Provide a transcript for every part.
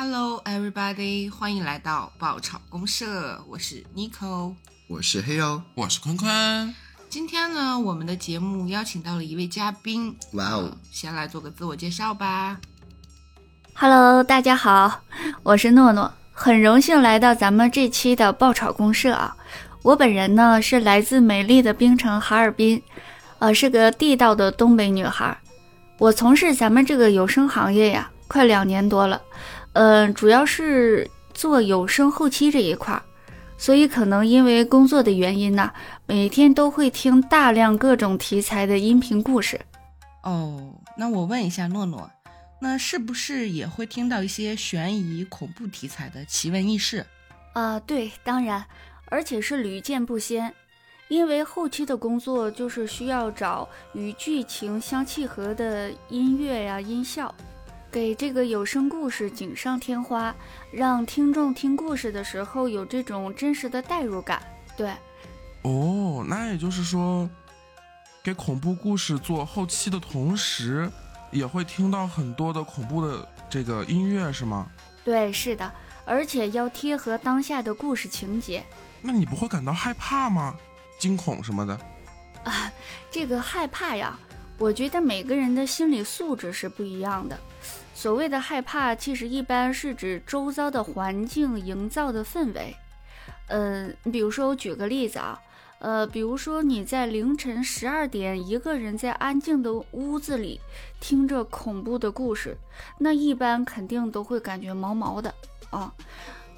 Hello, everybody！欢迎来到爆炒公社，我是 Nico，我是黑妖，我是坤坤。今天呢，我们的节目邀请到了一位嘉宾，哇哦！先来做个自我介绍吧。Hello，大家好，我是诺诺，很荣幸来到咱们这期的爆炒公社啊。我本人呢是来自美丽的冰城哈尔滨，呃，是个地道的东北女孩。我从事咱们这个有声行业呀，快两年多了，嗯，主要是做有声后期这一块儿，所以可能因为工作的原因呢，每天都会听大量各种题材的音频故事。哦，那我问一下诺诺，那是不是也会听到一些悬疑、恐怖题材的奇闻异事？啊，对，当然，而且是屡见不鲜。因为后期的工作就是需要找与剧情相契合的音乐呀、音效，给这个有声故事锦上添花，让听众听故事的时候有这种真实的代入感。对，哦，那也就是说，给恐怖故事做后期的同时，也会听到很多的恐怖的这个音乐，是吗？对，是的，而且要贴合当下的故事情节。那你不会感到害怕吗？惊恐什么的，啊，这个害怕呀，我觉得每个人的心理素质是不一样的。所谓的害怕，其实一般是指周遭的环境营造的氛围。嗯，比如说我举个例子啊，呃，比如说你在凌晨十二点一个人在安静的屋子里听着恐怖的故事，那一般肯定都会感觉毛毛的啊。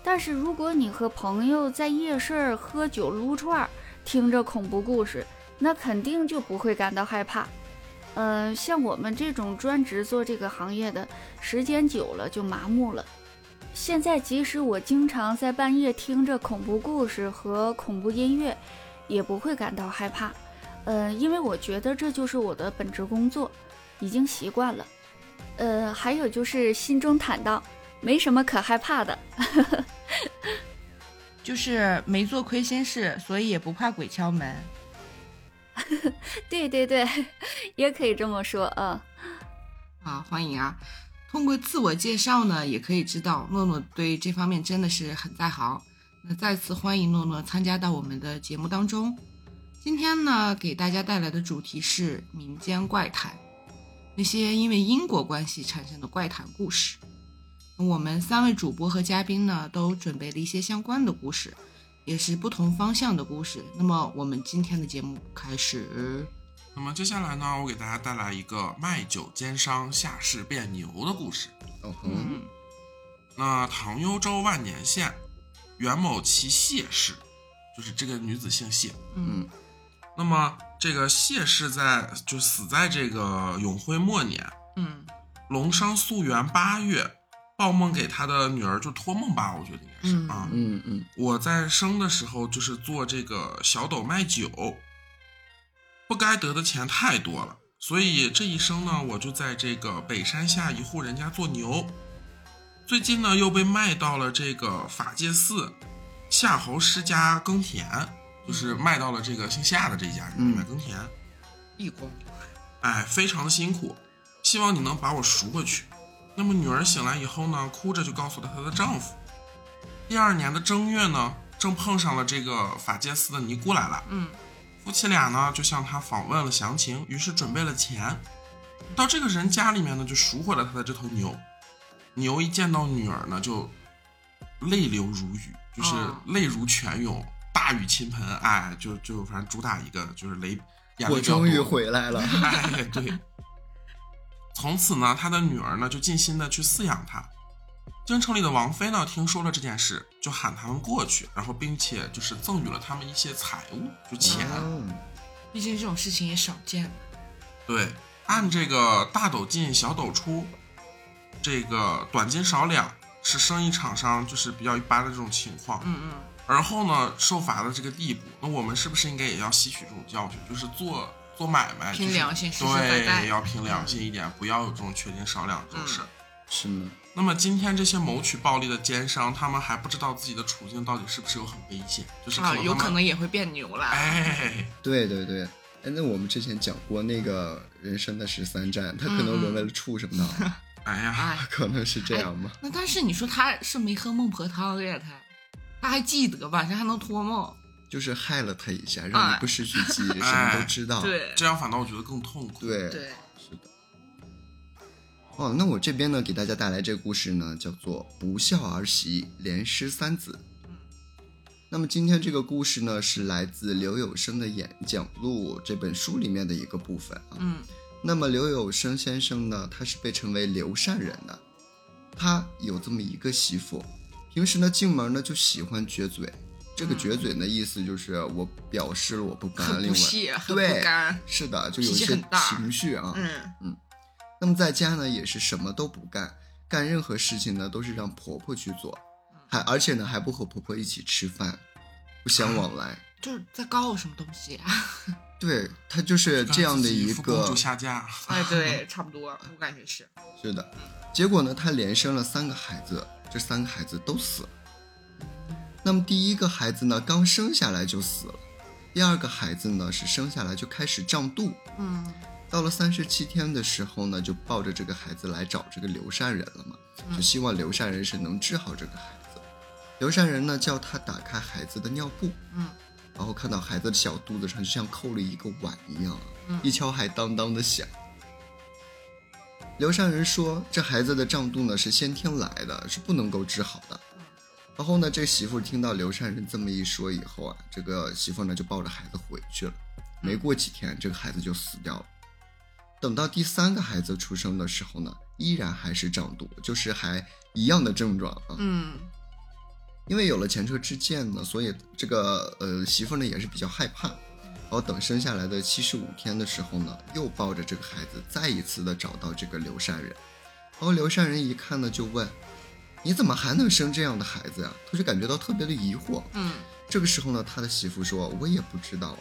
但是如果你和朋友在夜市喝酒撸串儿，听着恐怖故事，那肯定就不会感到害怕。呃，像我们这种专职做这个行业的，时间久了就麻木了。现在即使我经常在半夜听着恐怖故事和恐怖音乐，也不会感到害怕。呃，因为我觉得这就是我的本职工作，已经习惯了。呃，还有就是心中坦荡，没什么可害怕的。就是没做亏心事，所以也不怕鬼敲门。对对对，也可以这么说啊。好，欢迎啊！通过自我介绍呢，也可以知道诺诺对这方面真的是很在行。那再次欢迎诺诺参加到我们的节目当中。今天呢，给大家带来的主题是民间怪谈，那些因为因果关系产生的怪谈故事。我们三位主播和嘉宾呢，都准备了一些相关的故事，也是不同方向的故事。那么，我们今天的节目开始。那么接下来呢，我给大家带来一个卖酒奸商下世变牛的故事。哦哼，那唐幽州万年县袁某其谢氏，就是这个女子姓谢。嗯，那么这个谢氏在就死在这个永徽末年。嗯，龙商溯源八月。报梦给他的女儿就托梦吧，我觉得是啊。嗯嗯，我在生的时候就是做这个小斗卖酒，不该得的钱太多了，所以这一生呢，我就在这个北山下一户人家做牛。最近呢，又被卖到了这个法界寺夏侯师家耕田，就是卖到了这个姓夏的这一家人来耕田。义工，哎，非常的辛苦，希望你能把我赎回去。那么女儿醒来以后呢，哭着就告诉了她的丈夫。第二年的正月呢，正碰上了这个法界寺的尼姑来了。嗯，夫妻俩呢就向他访问了详情，于是准备了钱，到这个人家里面呢就赎回了他的这头牛。牛一见到女儿呢，就泪流如雨，就是泪如泉涌，大雨倾盆，哎，就就反正主打一个就是雷。我终于回来了，哎，对。从此呢，他的女儿呢就尽心的去饲养他。京城里的王妃呢听说了这件事，就喊他们过去，然后并且就是赠予了他们一些财物，就钱。毕竟这种事情也少见。对，按这个大斗进小斗出，这个短斤少两是生意场上就是比较一般的这种情况。嗯嗯。而后呢，受罚的这个地步，那我们是不是应该也要吸取这种教训，就是做？做买卖，凭良心，对，要凭良心一点，不要有这种缺斤少两这种事。是呢。那么今天这些谋取暴利的奸商，他们还不知道自己的处境到底是不是有很危险，就是啊，有可能也会变牛了。哎，对对对，哎，那我们之前讲过那个人生的十三站，他可能沦为了畜生道。哎呀，哎，可能是这样吧。那但是你说他是没喝孟婆汤呀，他他还记得晚上还能托梦，就是害了他一下，让你不失去记忆，什么都知道。对这样反倒我觉得更痛苦。对对。哦，那我这边呢，给大家带来这个故事呢，叫做“不孝儿媳连失三子”。那么今天这个故事呢，是来自刘有生的《演讲录》这本书里面的一个部分啊。嗯那么刘有生先生呢，他是被称为刘善人的，他有这么一个媳妇，平时呢进门呢就喜欢撅嘴，这个撅嘴的意思就是我表示了我不甘，很不对不甘，是的，就有一些情绪啊。嗯嗯那么在家呢也是什么都不干，干任何事情呢都是让婆婆去做，还而且呢还不和婆婆一起吃饭，不相往来。就是在告什么东西啊？对她就是这样的一个公主，下嫁，哎，对，差不多，我感觉是，是的。结果呢，她连生了三个孩子，这三个孩子都死了。那么第一个孩子呢，刚生下来就死了；第二个孩子呢，是生下来就开始胀肚，嗯到了三十七天的时候呢，就抱着这个孩子来找这个刘善人了嘛，就希望刘善人是能治好这个孩子。刘善人呢叫他打开孩子的尿布，嗯，然后看到孩子的小肚子上就像扣了一个碗一样，嗯一敲还当当的响。刘善人说，这孩子的胀肚呢是先天来的，是不能够治好的。然后呢，这媳妇听到刘善人这么一说以后啊，这个媳妇呢就抱着孩子回去了。没过几天，这个孩子就死掉了。等到第三个孩子出生的时候呢，依然还是胀肚，就是还一样的症状啊。嗯因为有了前车之鉴呢，所以这个呃媳妇呢也是比较害怕。然后等生下来的七十五天的时候呢，又抱着这个孩子再一次的找到这个刘善人。然后刘善人一看呢，就问：“你怎么还能生这样的孩子呀？”他就感觉到特别的疑惑。嗯这个时候呢，他的媳妇说：“我也不知道。”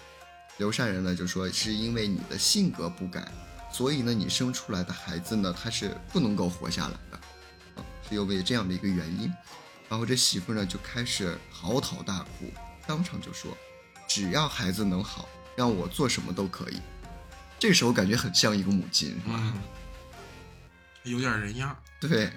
刘善人呢就说：“是因为你的性格不改，所以呢你生出来的孩子呢他是不能够活下来的，啊，是因为这样的一个原因。”然后这媳妇呢就开始嚎啕大哭，当场就说：“只要孩子能好，让我做什么都可以。”这时候感觉很像一个母亲，是吧？嗯，有点人样。对，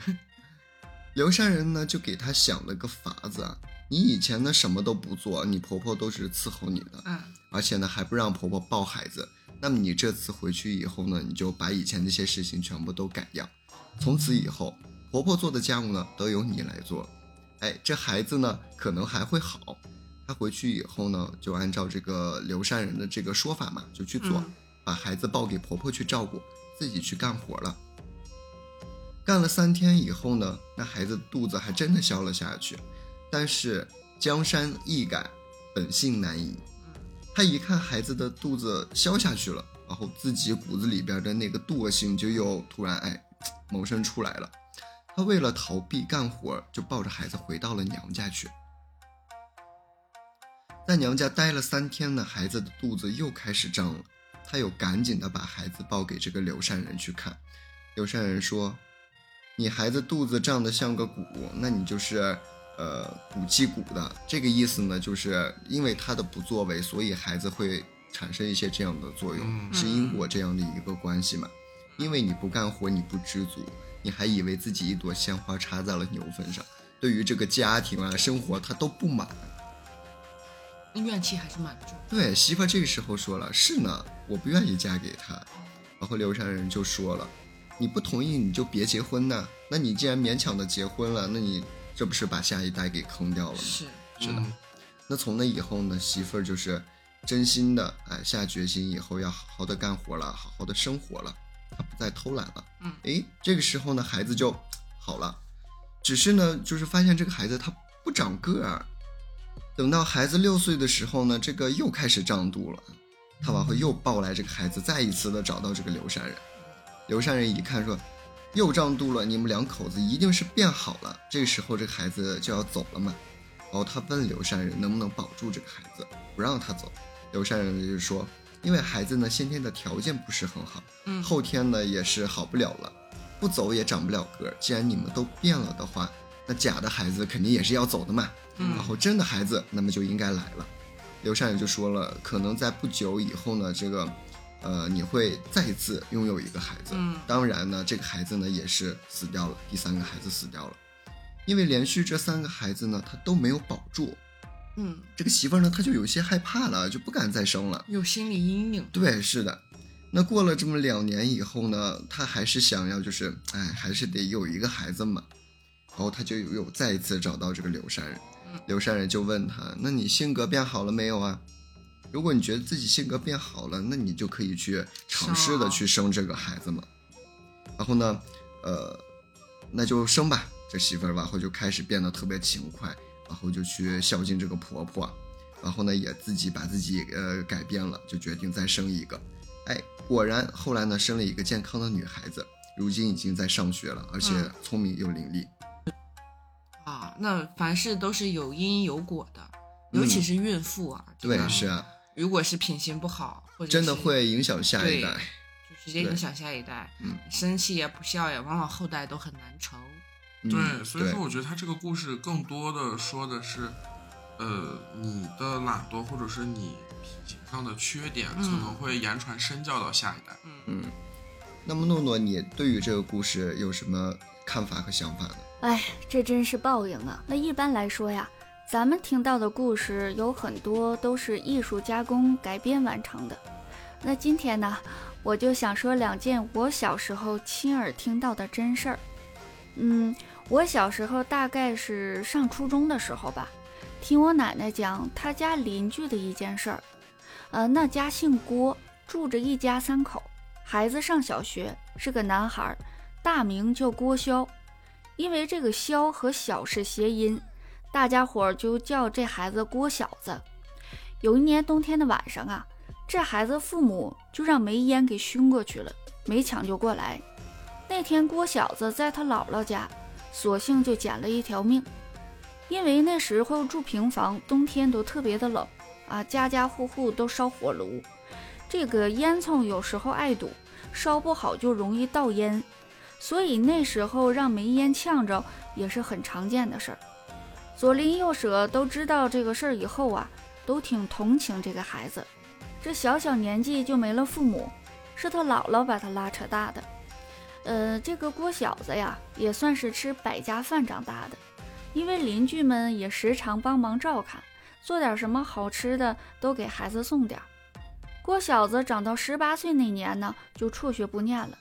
刘善人呢就给他想了个法子啊，你以前呢什么都不做，你婆婆都是伺候你的，嗯而且呢还不让婆婆抱孩子。那么你这次回去以后呢，你就把以前那些事情全部都改掉，从此以后婆婆做的家务呢都由你来做。哎，这孩子呢可能还会好。他回去以后呢，就按照这个刘善人的这个说法嘛，就去做，嗯把孩子抱给婆婆去照顾，自己去干活了。干了三天以后呢，那孩子肚子还真的消了下去。但是江山易改，本性难移。他一看孩子的肚子消下去了，然后自己骨子里边的那个惰性就又突然哎萌生出来了。他为了逃避干活，就抱着孩子回到了娘家去。在娘家待了三天呢，孩子的肚子又开始胀了。他又赶紧的把孩子抱给这个刘善人去看。刘善人说：“你孩子肚子胀得像个鼓，那你就是呃骨气鼓的。这个意思呢，就是因为他的不作为，所以孩子会产生一些这样的作用，嗯是因果这样的一个关系嘛。因为你不干活，你不知足，你还以为自己一朵鲜花插在了牛粪上，对于这个家庭啊生活他都不满。”那怨气还是蛮重。对，媳妇这个时候说了：“是呢，我不愿意嫁给他。”然后刘山人就说了：“你不同意你就别结婚呐。那你既然勉强的结婚了，那你这不是把下一代给坑掉了吗？”是，是的。嗯那从那以后呢，媳妇儿就是真心的哎下决心，以后要好好的干活了，好好的生活了，她不再偷懒了。嗯，诶，这个时候呢，孩子就好了，只是呢，就是发现这个孩子他不长个儿。等到孩子六岁的时候呢，这个又开始胀肚了，他往后又抱来这个孩子，再一次的找到这个刘善人。刘善人一看说，又胀肚了，你们两口子一定是变好了。这个时候这个孩子就要走了嘛，然后他问刘善人能不能保住这个孩子，不让他走。刘善人就说，因为孩子呢先天的条件不是很好，嗯后天呢也是好不了了，不走也长不了个儿。既然你们都变了的话，那假的孩子肯定也是要走的嘛。嗯然后真的孩子那么就应该来了。刘善人就说了，可能在不久以后呢，这个呃，你会再次拥有一个孩子。嗯当然呢，这个孩子呢也是死掉了，第三个孩子死掉了，因为连续这三个孩子呢，他都没有保住。嗯，这个媳妇儿呢，她就有些害怕了，就不敢再生了。有心理阴影。对，是的。那过了这么两年以后呢，她还是想要，就是，哎，还是得有一个孩子嘛。然后她就有再一次找到这个刘山人嗯，柳山人就问她：“那你性格变好了没有啊？如果你觉得自己性格变好了，那你就可以去尝试的去生这个孩子嘛。”然后呢，呃，那就生吧。这媳妇儿然后就开始变得特别勤快，然后就去孝敬这个婆婆，然后呢也自己把自己呃改变了，就决定再生一个。哎，果然后来呢生了一个健康的女孩子，如今已经在上学了，而且嗯聪明又伶俐。啊，那凡事都是有因有果的，嗯尤其是孕妇啊。这对，个是啊，如果是品行不好，或者真的会影响下一代。就直接影响下一代。嗯，生气呀、不孝呀，往往后代都很难成。嗯对，所以说我觉得他这个故事更多的说的是，呃，你的懒惰或者是你品行上的缺点，嗯可能会言传身教到下一代。嗯，嗯，那么诺诺，你对于这个故事有什么看法和想法呢？哎，这真是报应啊！那一般来说呀，咱们听到的故事有很多都是艺术加工改编完成的。那今天呢，我就想说两件我小时候亲耳听到的真事儿。嗯，我小时候大概是上初中的时候吧，听我奶奶讲她家邻居的一件事儿。呃，那家姓郭，住着一家三口，孩子上小学，是个男孩儿，大名叫郭霄。因为这个“萧”和“小”是谐音，大家伙儿就叫这孩子郭小子。有一年冬天的晚上啊，这孩子父母就让煤烟给熏过去了，没抢救过来。那天郭小子在他姥姥家，索性就捡了一条命。因为那时候住平房，冬天都特别的冷啊，家家户户都烧火炉，这个烟囱有时候爱堵，烧不好就容易倒烟。所以那时候让煤烟呛着也是很常见的事儿。左邻右舍都知道这个事儿以后啊，都挺同情这个孩子。这小小年纪就没了父母，是他姥姥把他拉扯大的。呃，这个郭小子呀，也算是吃百家饭长大的，因为邻居们也时常帮忙照看，做点什么好吃的都给孩子送点。郭小子长到十八岁那年呢，就辍学不念了。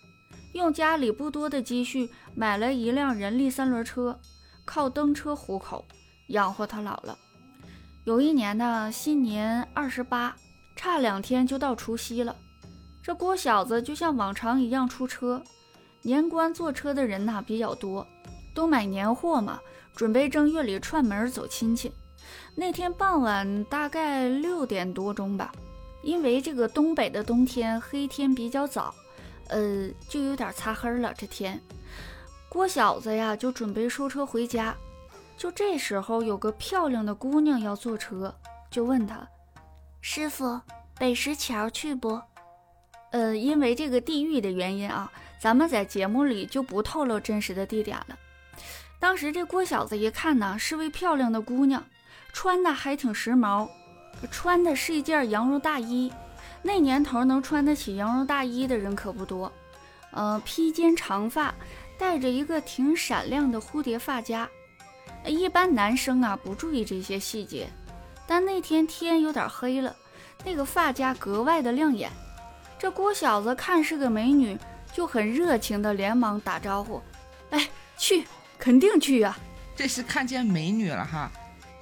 用家里不多的积蓄买了一辆人力三轮车，靠蹬车糊口，养活他姥姥。有一年呢，新年二十八，差两天就到除夕了。这郭小子就像往常一样出车，年关坐车的人呐比较多，都买年货嘛，准备正月里串门走亲戚。那天傍晚大概六点多钟吧，因为这个东北的冬天黑天比较早。呃，就有点擦黑了。这天，郭小子呀就准备收车回家。就这时候，有个漂亮的姑娘要坐车，就问他：“师傅，北石桥去不？”呃，因为这个地域的原因啊，咱们在节目里就不透露真实的地点了。当时这郭小子一看呢，是位漂亮的姑娘，穿的还挺时髦，穿的是一件羊绒大衣。那年头能穿得起羊绒大衣的人可不多，呃，披肩长发，戴着一个挺闪亮的蝴蝶发夹。一般男生啊不注意这些细节，但那天天有点黑了，那个发夹格外的亮眼。这郭小子看是个美女，就很热情的连忙打招呼：“哎，去，肯定去啊！”这是看见美女了哈，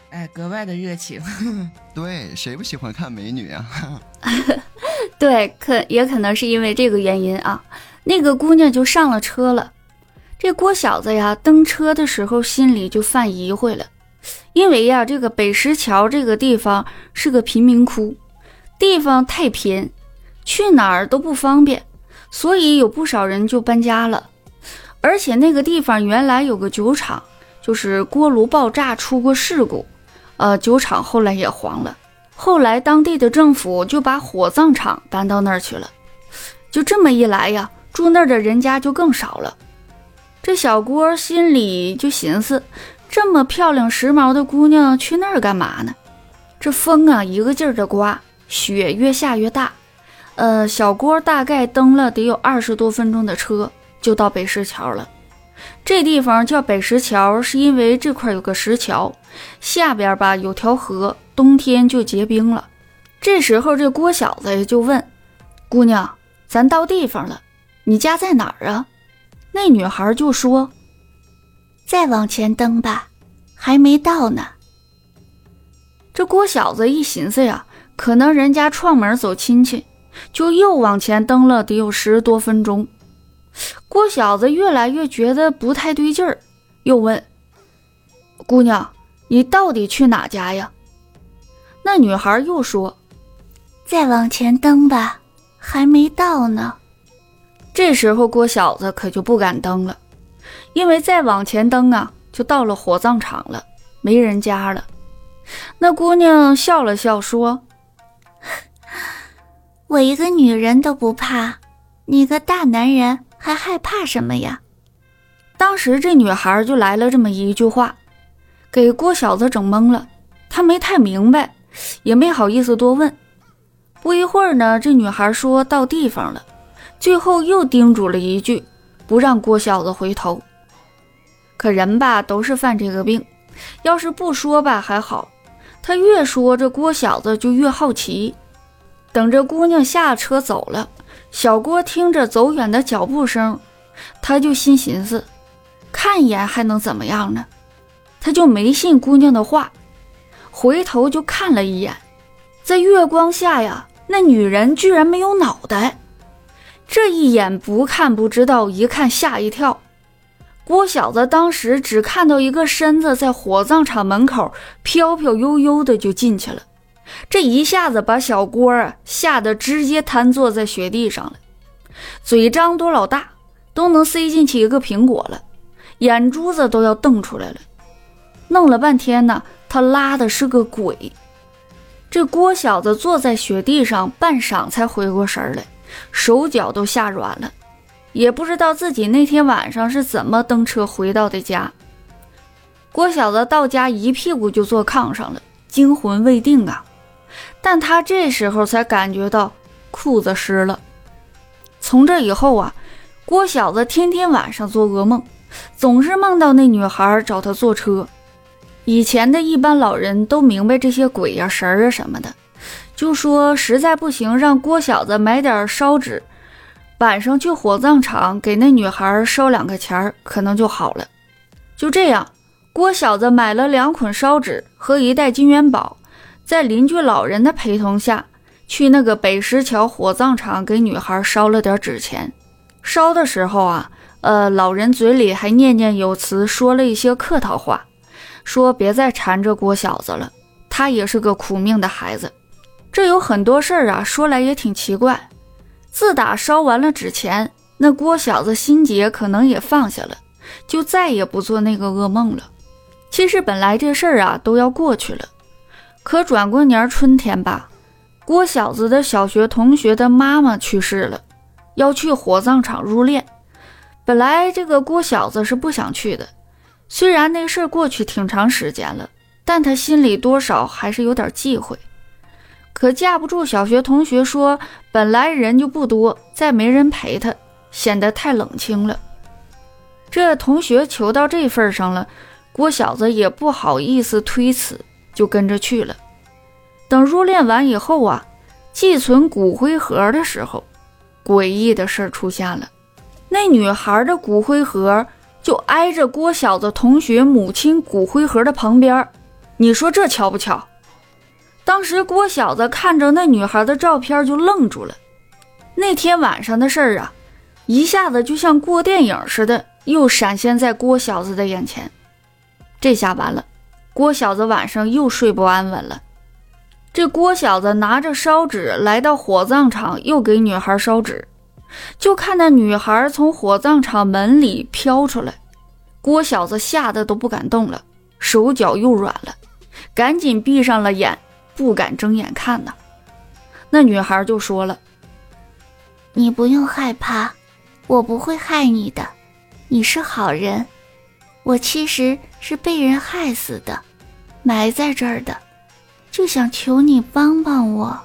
哎，格外的热情。对，谁不喜欢看美女啊？对，可也可能是因为这个原因啊，那个姑娘就上了车了。这郭小子呀，登车的时候心里就犯疑惑了，因为呀，这个北石桥这个地方是个贫民窟，地方太偏，去哪儿都不方便，所以有不少人就搬家了。而且那个地方原来有个酒厂，就是锅炉爆炸出过事故，呃，酒厂后来也黄了。后来，当地的政府就把火葬场搬到那儿去了。就这么一来呀，住那儿的人家就更少了。这小郭心里就寻思：这么漂亮时髦的姑娘去那儿干嘛呢？这风啊，一个劲儿的刮，雪越下越大。呃，小郭大概蹬了得有二十多分钟的车，就到北石桥了。这地方叫北石桥，是因为这块有个石桥，下边吧有条河，冬天就结冰了。这时候，这郭小子就问姑娘：“咱到地方了，你家在哪儿啊？”那女孩就说：“再往前蹬吧，还没到呢。”这郭小子一寻思呀，可能人家串门走亲戚，就又往前蹬了得有十多分钟。郭小子越来越觉得不太对劲儿，又问：“姑娘，你到底去哪家呀？”那女孩又说：“再往前蹬吧，还没到呢。”这时候郭小子可就不敢蹬了，因为再往前蹬啊，就到了火葬场了，没人家了。那姑娘笑了笑说：“ 我一个女人都不怕，你个大男人。”还害怕什么呀？当时这女孩就来了这么一句话，给郭小子整懵了。他没太明白，也没好意思多问。不一会儿呢，这女孩说到地方了，最后又叮嘱了一句，不让郭小子回头。可人吧都是犯这个病，要是不说吧还好，他越说这郭小子就越好奇。等着姑娘下车走了。小郭听着走远的脚步声，他就心寻思：看一眼还能怎么样呢？他就没信姑娘的话，回头就看了一眼，在月光下呀，那女人居然没有脑袋。这一眼不看不知道，一看吓一跳。郭小子当时只看到一个身子在火葬场门口飘飘悠悠的就进去了。这一下子把小郭啊吓得直接瘫坐在雪地上了，嘴张多老大，都能塞进去一个苹果了，眼珠子都要瞪出来了。弄了半天呢，他拉的是个鬼。这郭小子坐在雪地上半晌才回过神来，手脚都吓软了，也不知道自己那天晚上是怎么蹬车回到的家。郭小子到家一屁股就坐炕上了，惊魂未定啊。但他这时候才感觉到裤子湿了。从这以后啊，郭小子天天晚上做噩梦，总是梦到那女孩找他坐车。以前的一般老人都明白这些鬼呀、神儿啊什么的，就说实在不行，让郭小子买点烧纸，晚上去火葬场给那女孩烧两个钱儿，可能就好了。就这样，郭小子买了两捆烧纸和一袋金元宝。在邻居老人的陪同下，去那个北石桥火葬场给女孩烧了点纸钱。烧的时候啊，呃，老人嘴里还念念有词，说了一些客套话，说别再缠着郭小子了，他也是个苦命的孩子。这有很多事儿啊，说来也挺奇怪。自打烧完了纸钱，那郭小子心结可能也放下了，就再也不做那个噩梦了。其实本来这事儿啊都要过去了。可转过年春天吧，郭小子的小学同学的妈妈去世了，要去火葬场入殓。本来这个郭小子是不想去的，虽然那事儿过去挺长时间了，但他心里多少还是有点忌讳。可架不住小学同学说，本来人就不多，再没人陪他，显得太冷清了。这同学求到这份上了，郭小子也不好意思推辞。就跟着去了。等入殓完以后啊，寄存骨灰盒的时候，诡异的事出现了。那女孩的骨灰盒就挨着郭小子同学母亲骨灰盒的旁边。你说这巧不巧？当时郭小子看着那女孩的照片就愣住了。那天晚上的事儿啊，一下子就像过电影似的，又闪现在郭小子的眼前。这下完了。郭小子晚上又睡不安稳了。这郭小子拿着烧纸来到火葬场，又给女孩烧纸，就看那女孩从火葬场门里飘出来。郭小子吓得都不敢动了，手脚又软了，赶紧闭上了眼，不敢睁眼看呐。那女孩就说了：“你不用害怕，我不会害你的，你是好人。我其实是被人害死的。”埋在这儿的，就想求你帮帮我。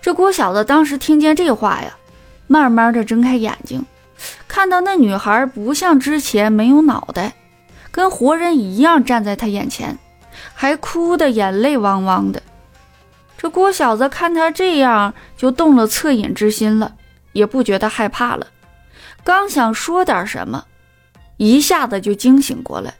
这郭小子当时听见这话呀，慢慢的睁开眼睛，看到那女孩不像之前没有脑袋，跟活人一样站在他眼前，还哭得眼泪汪汪的。这郭小子看他这样，就动了恻隐之心了，也不觉得害怕了。刚想说点什么，一下子就惊醒过来。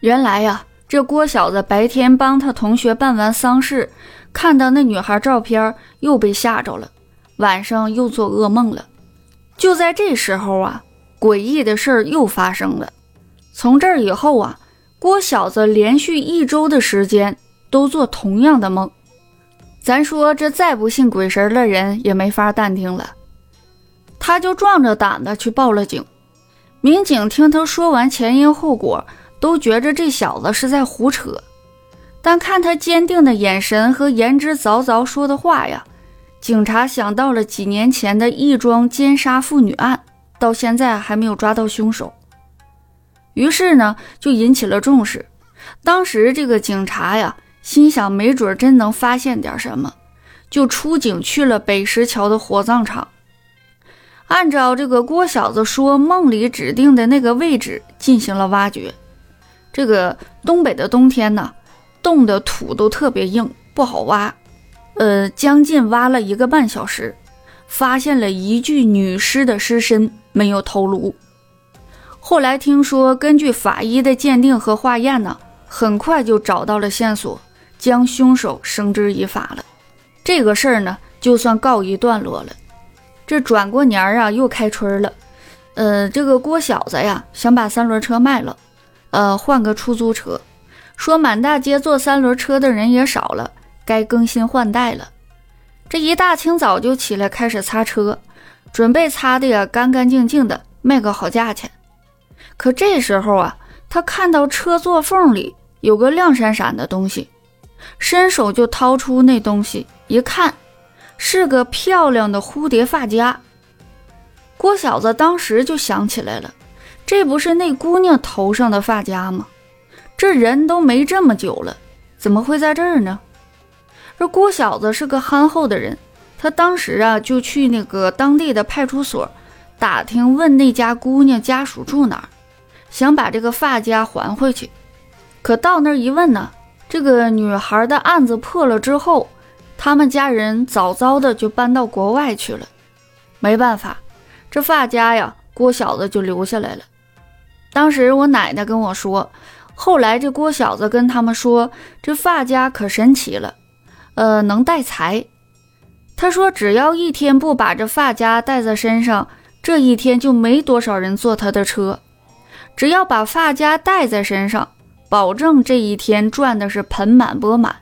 原来呀，这郭小子白天帮他同学办完丧事，看到那女孩照片，又被吓着了，晚上又做噩梦了。就在这时候啊，诡异的事儿又发生了。从这儿以后啊，郭小子连续一周的时间都做同样的梦。咱说这再不信鬼神的人也没法淡定了，他就壮着胆子去报了警。民警听他说完前因后果，都觉着这小子是在胡扯。但看他坚定的眼神和言之凿凿说的话呀，警察想到了几年前的一桩奸杀妇女案，到现在还没有抓到凶手。于是呢，就引起了重视。当时这个警察呀。心想，没准真能发现点什么，就出警去了北石桥的火葬场。按照这个郭小子说梦里指定的那个位置进行了挖掘。这个东北的冬天呢，冻的土都特别硬，不好挖。呃，将近挖了一个半小时，发现了一具女尸的尸身，没有头颅。后来听说，根据法医的鉴定和化验呢，很快就找到了线索。将凶手绳之以法了，这个事儿呢，就算告一段落了。这转过年儿啊，又开春了。呃，这个郭小子呀，想把三轮车卖了，呃，换个出租车。说满大街坐三轮车的人也少了，该更新换代了。这一大清早就起来开始擦车，准备擦的呀干干净净的，卖个好价钱。可这时候啊，他看到车座缝里有个亮闪闪的东西。伸手就掏出那东西，一看，是个漂亮的蝴蝶发夹。郭小子当时就想起来了，这不是那姑娘头上的发夹吗？这人都没这么久了，怎么会在这儿呢？这郭小子是个憨厚的人，他当时啊就去那个当地的派出所打听，问那家姑娘家属住哪儿，想把这个发夹还回去。可到那儿一问呢？这个女孩的案子破了之后，他们家人早早的就搬到国外去了。没办法，这发夹呀，郭小子就留下来了。当时我奶奶跟我说，后来这郭小子跟他们说，这发夹可神奇了，呃，能带财。他说，只要一天不把这发夹带在身上，这一天就没多少人坐他的车。只要把发夹带在身上。保证这一天赚的是盆满钵满，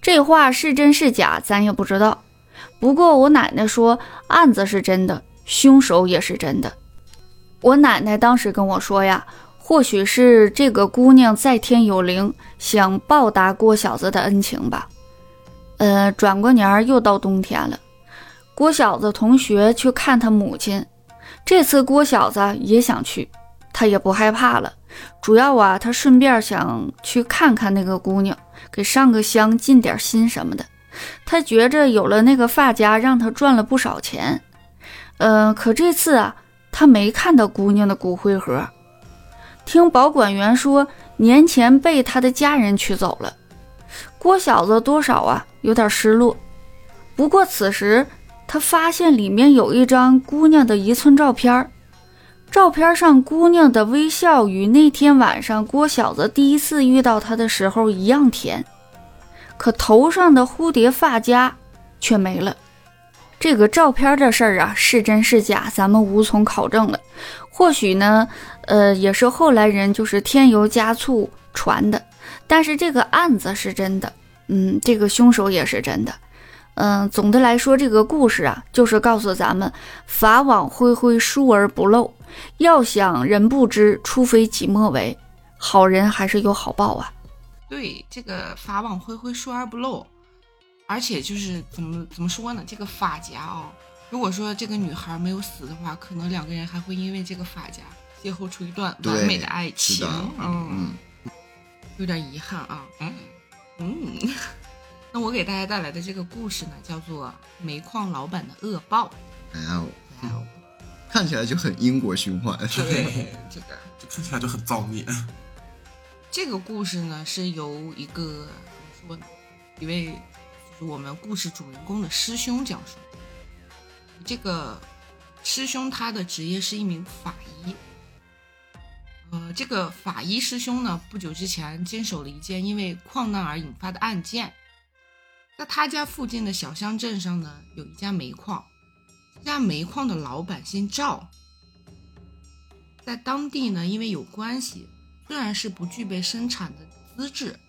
这话是真是假，咱也不知道。不过我奶奶说案子是真的，凶手也是真的。我奶奶当时跟我说呀，或许是这个姑娘在天有灵，想报答郭小子的恩情吧。呃，转过年又到冬天了，郭小子同学去看他母亲，这次郭小子也想去，他也不害怕了。主要啊，他顺便想去看看那个姑娘，给上个香，尽点心什么的。他觉着有了那个发夹，让他赚了不少钱。嗯，可这次啊，他没看到姑娘的骨灰盒。听保管员说，年前被他的家人取走了。郭小子多少啊，有点失落。不过此时他发现里面有一张姑娘的一寸照片儿。照片上姑娘的微笑与那天晚上郭小子第一次遇到她的时候一样甜，可头上的蝴蝶发夹却没了。这个照片的事儿啊，是真是假，咱们无从考证了。或许呢，呃，也是后来人就是添油加醋传的。但是这个案子是真的，嗯，这个凶手也是真的。嗯，总的来说，这个故事啊，就是告诉咱们：法网恢恢，疏而不漏。要想人不知，除非己莫为。好人还是有好报啊。对，这个法网恢恢，疏而不漏。而且就是怎么怎么说呢？这个发夹哦，如果说这个女孩没有死的话，可能两个人还会因为这个发夹邂逅出一段完美的爱情。嗯，有点遗憾啊。嗯嗯。那我给大家带来的这个故事呢，叫做《煤矿老板的恶报》。哎呀，哇哦，看起来就很因果循环。对，这个就看起来就很造孽。这个故事呢，是由一个怎么说呢，一位就是我们故事主人公的师兄讲述。这个师兄他的职业是一名法医。呃，这个法医师兄呢，不久之前经手了一件因为矿难而引发的案件。在他家附近的小乡镇上呢，有一家煤矿，这家煤矿的老板姓赵，在当地呢，因为有关系，虽然是不具备生产的资质，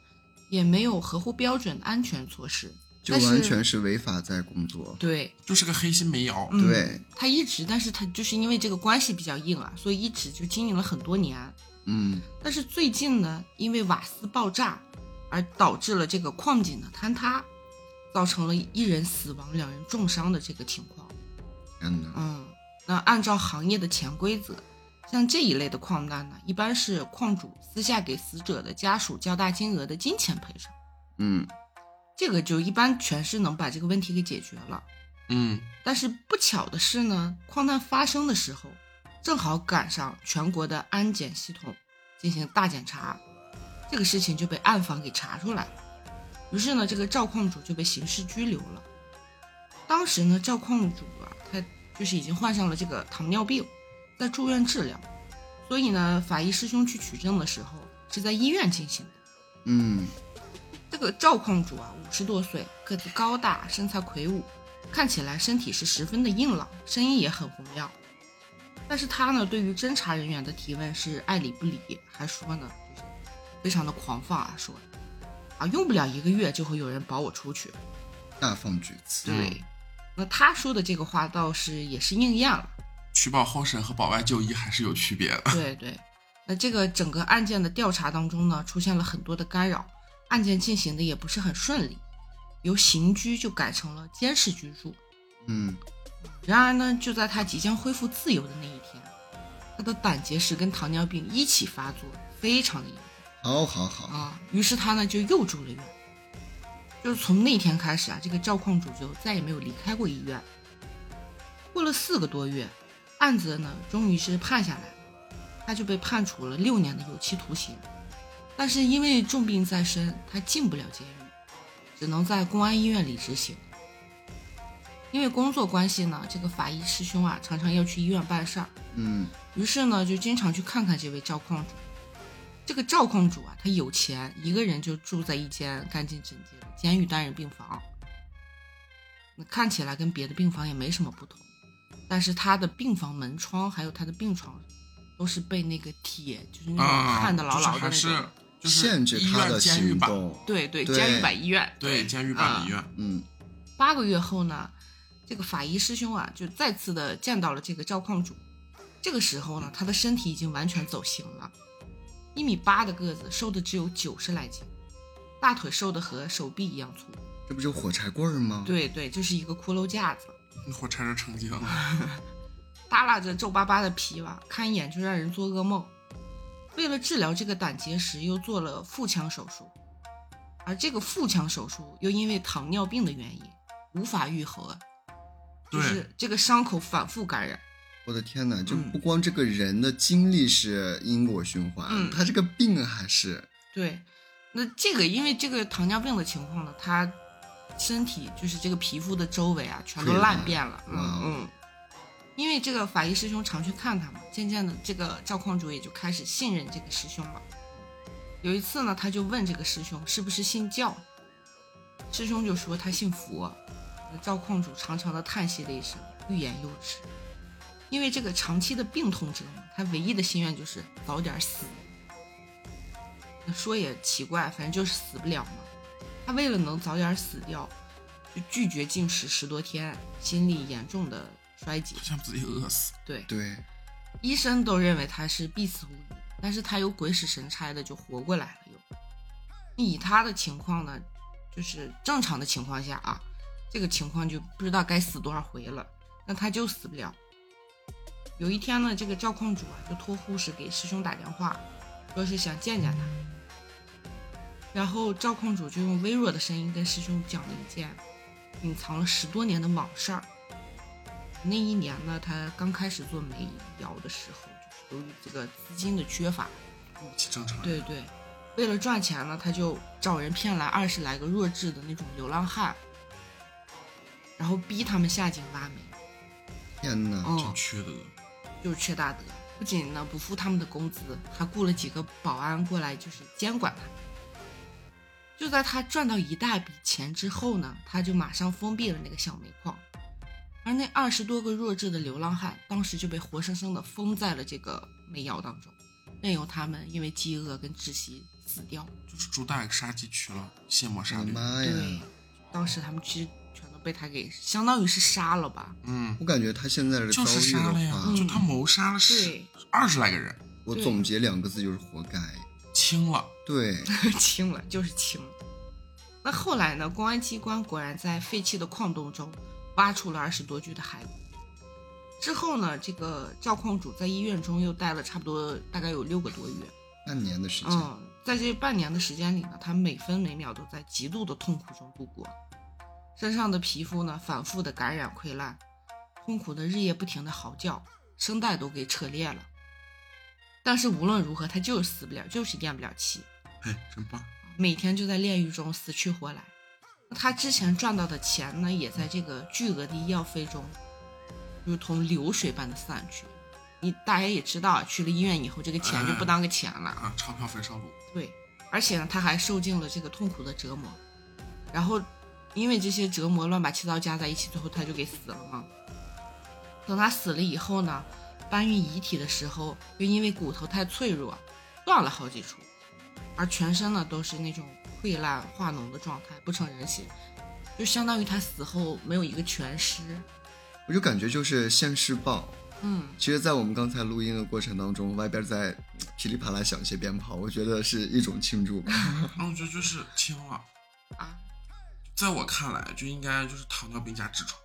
也没有合乎标准的安全措施，就完全是违法在工作。对，就是个黑心煤窑。嗯对，他一直，但是他就是因为这个关系比较硬啊，所以一直就经营了很多年。嗯，但是最近呢，因为瓦斯爆炸而导致了这个矿井的坍塌，造成了一人死亡、两人重伤的这个情况。天哪，嗯，那按照行业的潜规则，像这一类的矿难呢，一般是矿主私下给死者的家属较大金额的金钱赔偿，嗯，这个就一般全是能把这个问题给解决了。嗯，但是不巧的是呢，矿难发生的时候，正好赶上全国的安检系统进行大检查，这个事情就被暗访给查出来了。于是呢，这个赵矿主就被刑事拘留了。当时呢，赵矿主啊，他就是已经患上了这个糖尿病，在住院治疗，所以呢，法医师兄去取证的时候是在医院进行的。嗯，这个赵矿主啊，五十多岁，个子高大，身材魁梧，看起来身体是十分的硬朗，声音也很洪亮。但是他呢，对于侦查人员的提问是爱理不理，还说呢，就是非常的狂放啊，说啊，用不了一个月就会有人保我出去。大放厥词。对，那他说的这个话倒是也是应验了。取保候审和保外就医还是有区别的。对对，那这个整个案件的调查当中呢，出现了很多的干扰，案件进行的也不是很顺利，由刑拘就改成了监视居住。嗯，然而呢，就在他即将恢复自由的那一天，他的胆结石跟糖尿病一起发作，非常的严好好好，啊。于是他呢就又住了院。就是从那天开始啊，这个赵矿主就再也没有离开过医院。过了四个多月，案子呢终于是判下来了，他就被判处了六年的有期徒刑。但是因为重病在身，他进不了监狱，只能在公安医院里执行。因为工作关系呢，这个法医师兄啊常常要去医院办事儿，嗯，于是呢就经常去看看这位赵矿主。这个赵矿主啊，他有钱，一个人就住在一间干净整洁的监狱单人病房。那看起来跟别的病房也没什么不同，但是他的病房门窗还有他的病床，都是被那个铁，就是那种啊，焊的牢牢的那种。就是就是限制他的行动。对对，监狱版医院。对监狱版医院。嗯，八个月后呢，这个法医师兄啊，就再次的见到了这个赵矿主。这个时候呢，他的身体已经完全走形了，一米八的个子，瘦的只有九十来斤，大腿瘦的和手臂一样粗。这不就火柴棍儿吗？对对，就是一个骷髅架子，那火柴人成精了，耷拉着皱巴巴的皮吧，看一眼就让人做噩梦。为了治疗这个胆结石，又做了腹腔手术，而这个腹腔手术又因为糖尿病的原因无法愈合，就是这个伤口反复感染。我的天哪！就嗯不光这个人的经历是因果循环，嗯他这个病还是对，那这个因为这个糖尿病的情况呢，他身体就是这个皮肤的周围啊，全都烂烂遍了。嗯哦嗯，因为这个法医师兄常去看他嘛，渐渐的这个赵矿主也就开始信任这个师兄了。有一次呢，他就问这个师兄是不是信教，师兄就说他信佛。赵矿主长长的叹息了一声，欲言又止。因为这个长期的病痛折磨，他唯一的心愿就是早点死。那说也奇怪，反正就是死不了嘛。他为了能早点死掉，就拒绝进食十多天，心力严重的衰竭。想自己饿死。对，对，医生都认为他是必死无疑，但是他又鬼使神差的就活过来了又。以他的情况呢，就是正常的情况下啊，这个情况就不知道该死多少回了，那他就死不了。有一天呢，这个赵矿主啊就托护士给师兄打电话，说是想见见他。然后赵矿主就用微弱的声音跟师兄讲了一件隐藏了十多年的往事儿。那一年呢，他刚开始做煤窑的时候，就是由于这个资金的缺乏，正常。对对，为了赚钱呢，他就找人骗来二十来个弱智的那种流浪汉，然后逼他们下井挖煤。天哪！嗯，真缺德。就是缺大德，不仅呢不付他们的工资，还雇了几个保安过来，就是监管他。就在他赚到一大笔钱之后呢，他就马上封闭了那个小煤矿，而那二十多个弱智的流浪汉，当时就被活生生的封在了这个煤窑当中，任由他们因为饥饿跟窒息死掉。就是朱大爷杀鸡取了卸磨杀驴。妈对！，当时他们其实被他给相当于是杀了吧？嗯，我感觉他现在的遭就是遇的话，就他谋杀了十对，二十来个人，我总结两个字就是活该。轻了。对，轻了，就是轻了。那后来呢？公安机关果然在废弃的矿洞中挖出了二十多具的骸骨。之后呢，这个赵矿主在医院中又待了差不多大概有六个多月。半年的时间，嗯，在这半年的时间里呢，他每分每秒都在极度的痛苦中度过，身上的皮肤呢反复的感染溃烂，痛苦的日夜不停的嚎叫，声带都给扯裂了。但是无论如何，他就是死不了，就是咽不了气。哎，真棒。每天就在炼狱中死去活来。他之前赚到的钱呢，也在这个巨额的医药费中，如同流水般的散去。你大家也知道啊，去了医院以后，这个钱就不当个钱了。啊，钞票焚烧炉。对，而且呢，他还受尽了这个痛苦的折磨。然后，因为这些折磨乱八七糟加在一起，最后他就给死了嘛。等他死了以后呢，搬运遗体的时候，又因为骨头太脆弱，断了好几处，而全身呢都是那种溃烂化脓的状态，不成人形，就相当于他死后没有一个全尸。我就感觉就是现世报。嗯，其实，在我们刚才录音的过程当中，外边在噼里啪啦响一些鞭炮，我觉得是一种庆祝吧。然后我觉得就是听了，啊，在我看来就应该就是糖尿病加痔疮。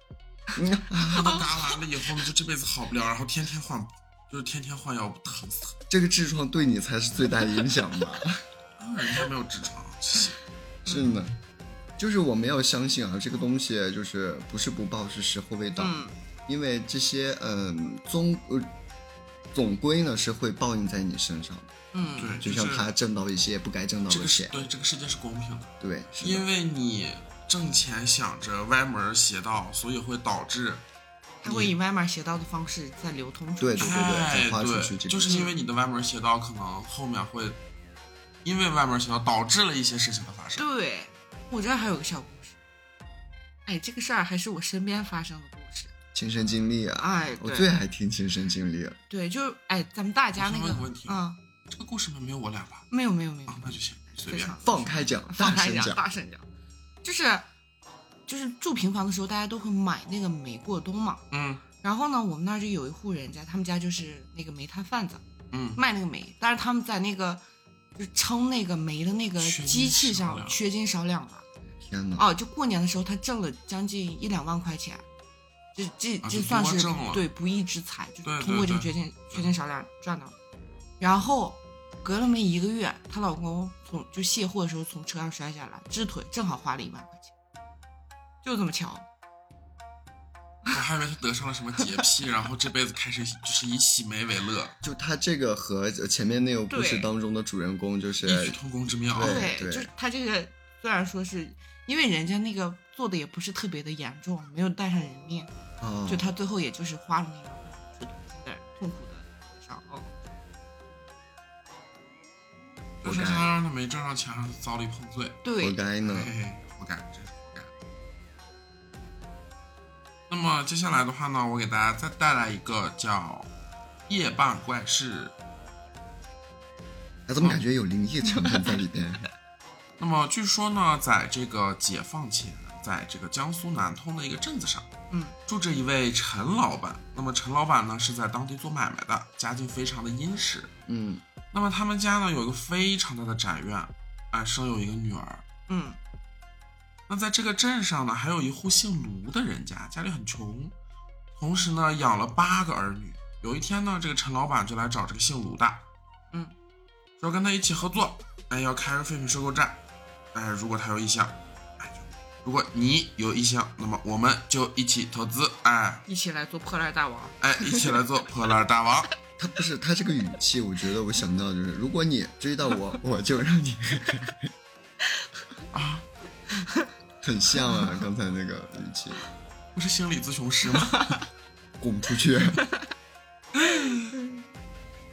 他都嘎完了以后，就这辈子好不了，然后天天换，就是天天换药，疼死他。这个痔疮对你才是最大的影响吧？啊人家没有痔疮。是的，就是我们要相信啊，这个东西就是不是不报，是时候未到。嗯，因为这些嗯总呃总归呢是会报应在你身上的，嗯，对，就像他挣到一些不该挣到这个是的钱，对这个世界是公平的，对，是因为你挣钱想着歪门邪道，所以会导致他会以歪门邪道的方式在流通出去。对对对对哎再花出去，这个就是因为你的歪门邪道，可能后面会因为歪门邪道导致了一些事情的发生。对，我这儿还有个小故事。哎，这个事儿还是我身边发生的故事。亲身经历啊，哎，对我最爱听亲身经历了。对，就是哎，咱们大家那个我想问个问题啊、这个故事里面没有我俩吧？没有没有没有啊，，那就行，随便非常。放开讲，放开讲，大声讲，大声讲，就是就是住平房的时候，大家都会买那个煤过冬嘛。嗯然后呢，我们那儿就有一户人家，他们家就是那个煤炭贩子嗯，卖那个煤，但是他们在那个就是称那个煤的那个机器上缺斤少两吧。天哪！哦，就过年的时候，他挣了将近一两万块钱，这这这算是对不义之财，就是通过这个缺斤缺斤少两赚到的。然后隔了没一个月，她老公从就卸货的时候从车上摔下来，治腿正好花了一万块钱，就这么巧。我还以为他得上了什么洁 癖，然后这辈子开始就是以洗眉为乐，就他这个和前面那个故事当中的主人公就是异曲同工之妙。对对就是他这个虽然说是因为人家那个做的也不是特别的严重，没有带上人命，哦，就他最后也就是花了那个是他让他没挣上钱，让他遭了一碰罪。活，该呢。嘿嘿，活该，真是活该。那么接下来的话呢，我给大家再带来一个叫《夜半怪事》。哎，怎么感觉有灵异成分在里边？那么据说呢，在这个解放前，在这个江苏南通的一个镇子上，嗯，住着一位陈老板。那么陈老板呢是在当地做买卖的，家境非常的殷实。嗯，那么他们家呢有一个非常大的宅院，哎，生有一个女儿。嗯那在这个镇上呢，还有一户姓卢的人家，家里很穷，同时呢养了八个儿女。有一天呢，这个陈老板就来找这个姓卢的，嗯，说跟他一起合作，哎，要开个废品收购站。哎，如果他有意向，哎，就如果你有意向，那么我们就一起投资，哎一起来做破烂大王。哎，一起来做破烂大王。他不是他这个语气，我觉得我想到就是，如果你追到我，我就让你啊，很像啊，刚才那个语气，不是心理咨询师吗？滚出去！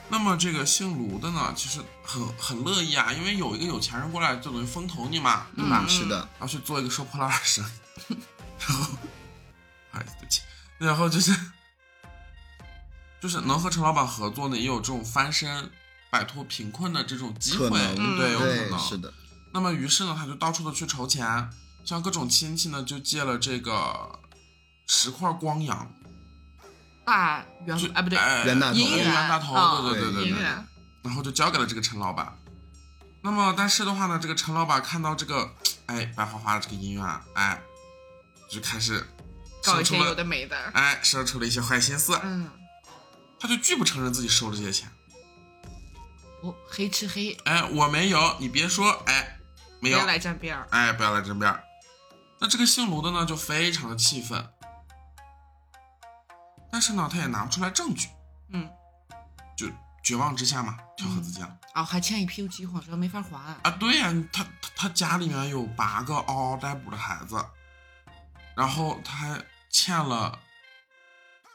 那么这个姓卢的呢，其实很很乐意啊，因为有一个有钱人过来，就等于风投你嘛，对吧？嗯是的，然后去做一个收破烂的生意，然后，不好意思，对不起，然后就是，就是能和陈老板合作呢，也有这种翻身、摆脱贫困的这种机会，可能对，有可对，能。是的，那么于是呢，他就到处的去筹钱，向各种亲戚呢，就借了这个十块光洋，大元就啊不对，哎袁大头袁银元大头，啊对对对对对，然后就交给了这个陈老板。那么，但是的话呢，这个陈老板看到这个，哎，白花花的这个银元，哎，就开始搞一些生出了有的没的。哎，生出了一些坏心思，嗯，他就拒不承认自己收了这些钱。哦，黑吃黑，哎，我没有，你别说，哎，没有不要，来沾边儿。哎，不要来沾边儿。那这个姓卢的呢，就非常的气愤，但是呢，他也拿不出来证据，嗯，就绝望之下嘛，跳河自尽了。哦，还欠一屁股饥荒，说没法还。啊，对呀、他他他家里面有八个嗷嗷待哺的孩子，然后他还欠了，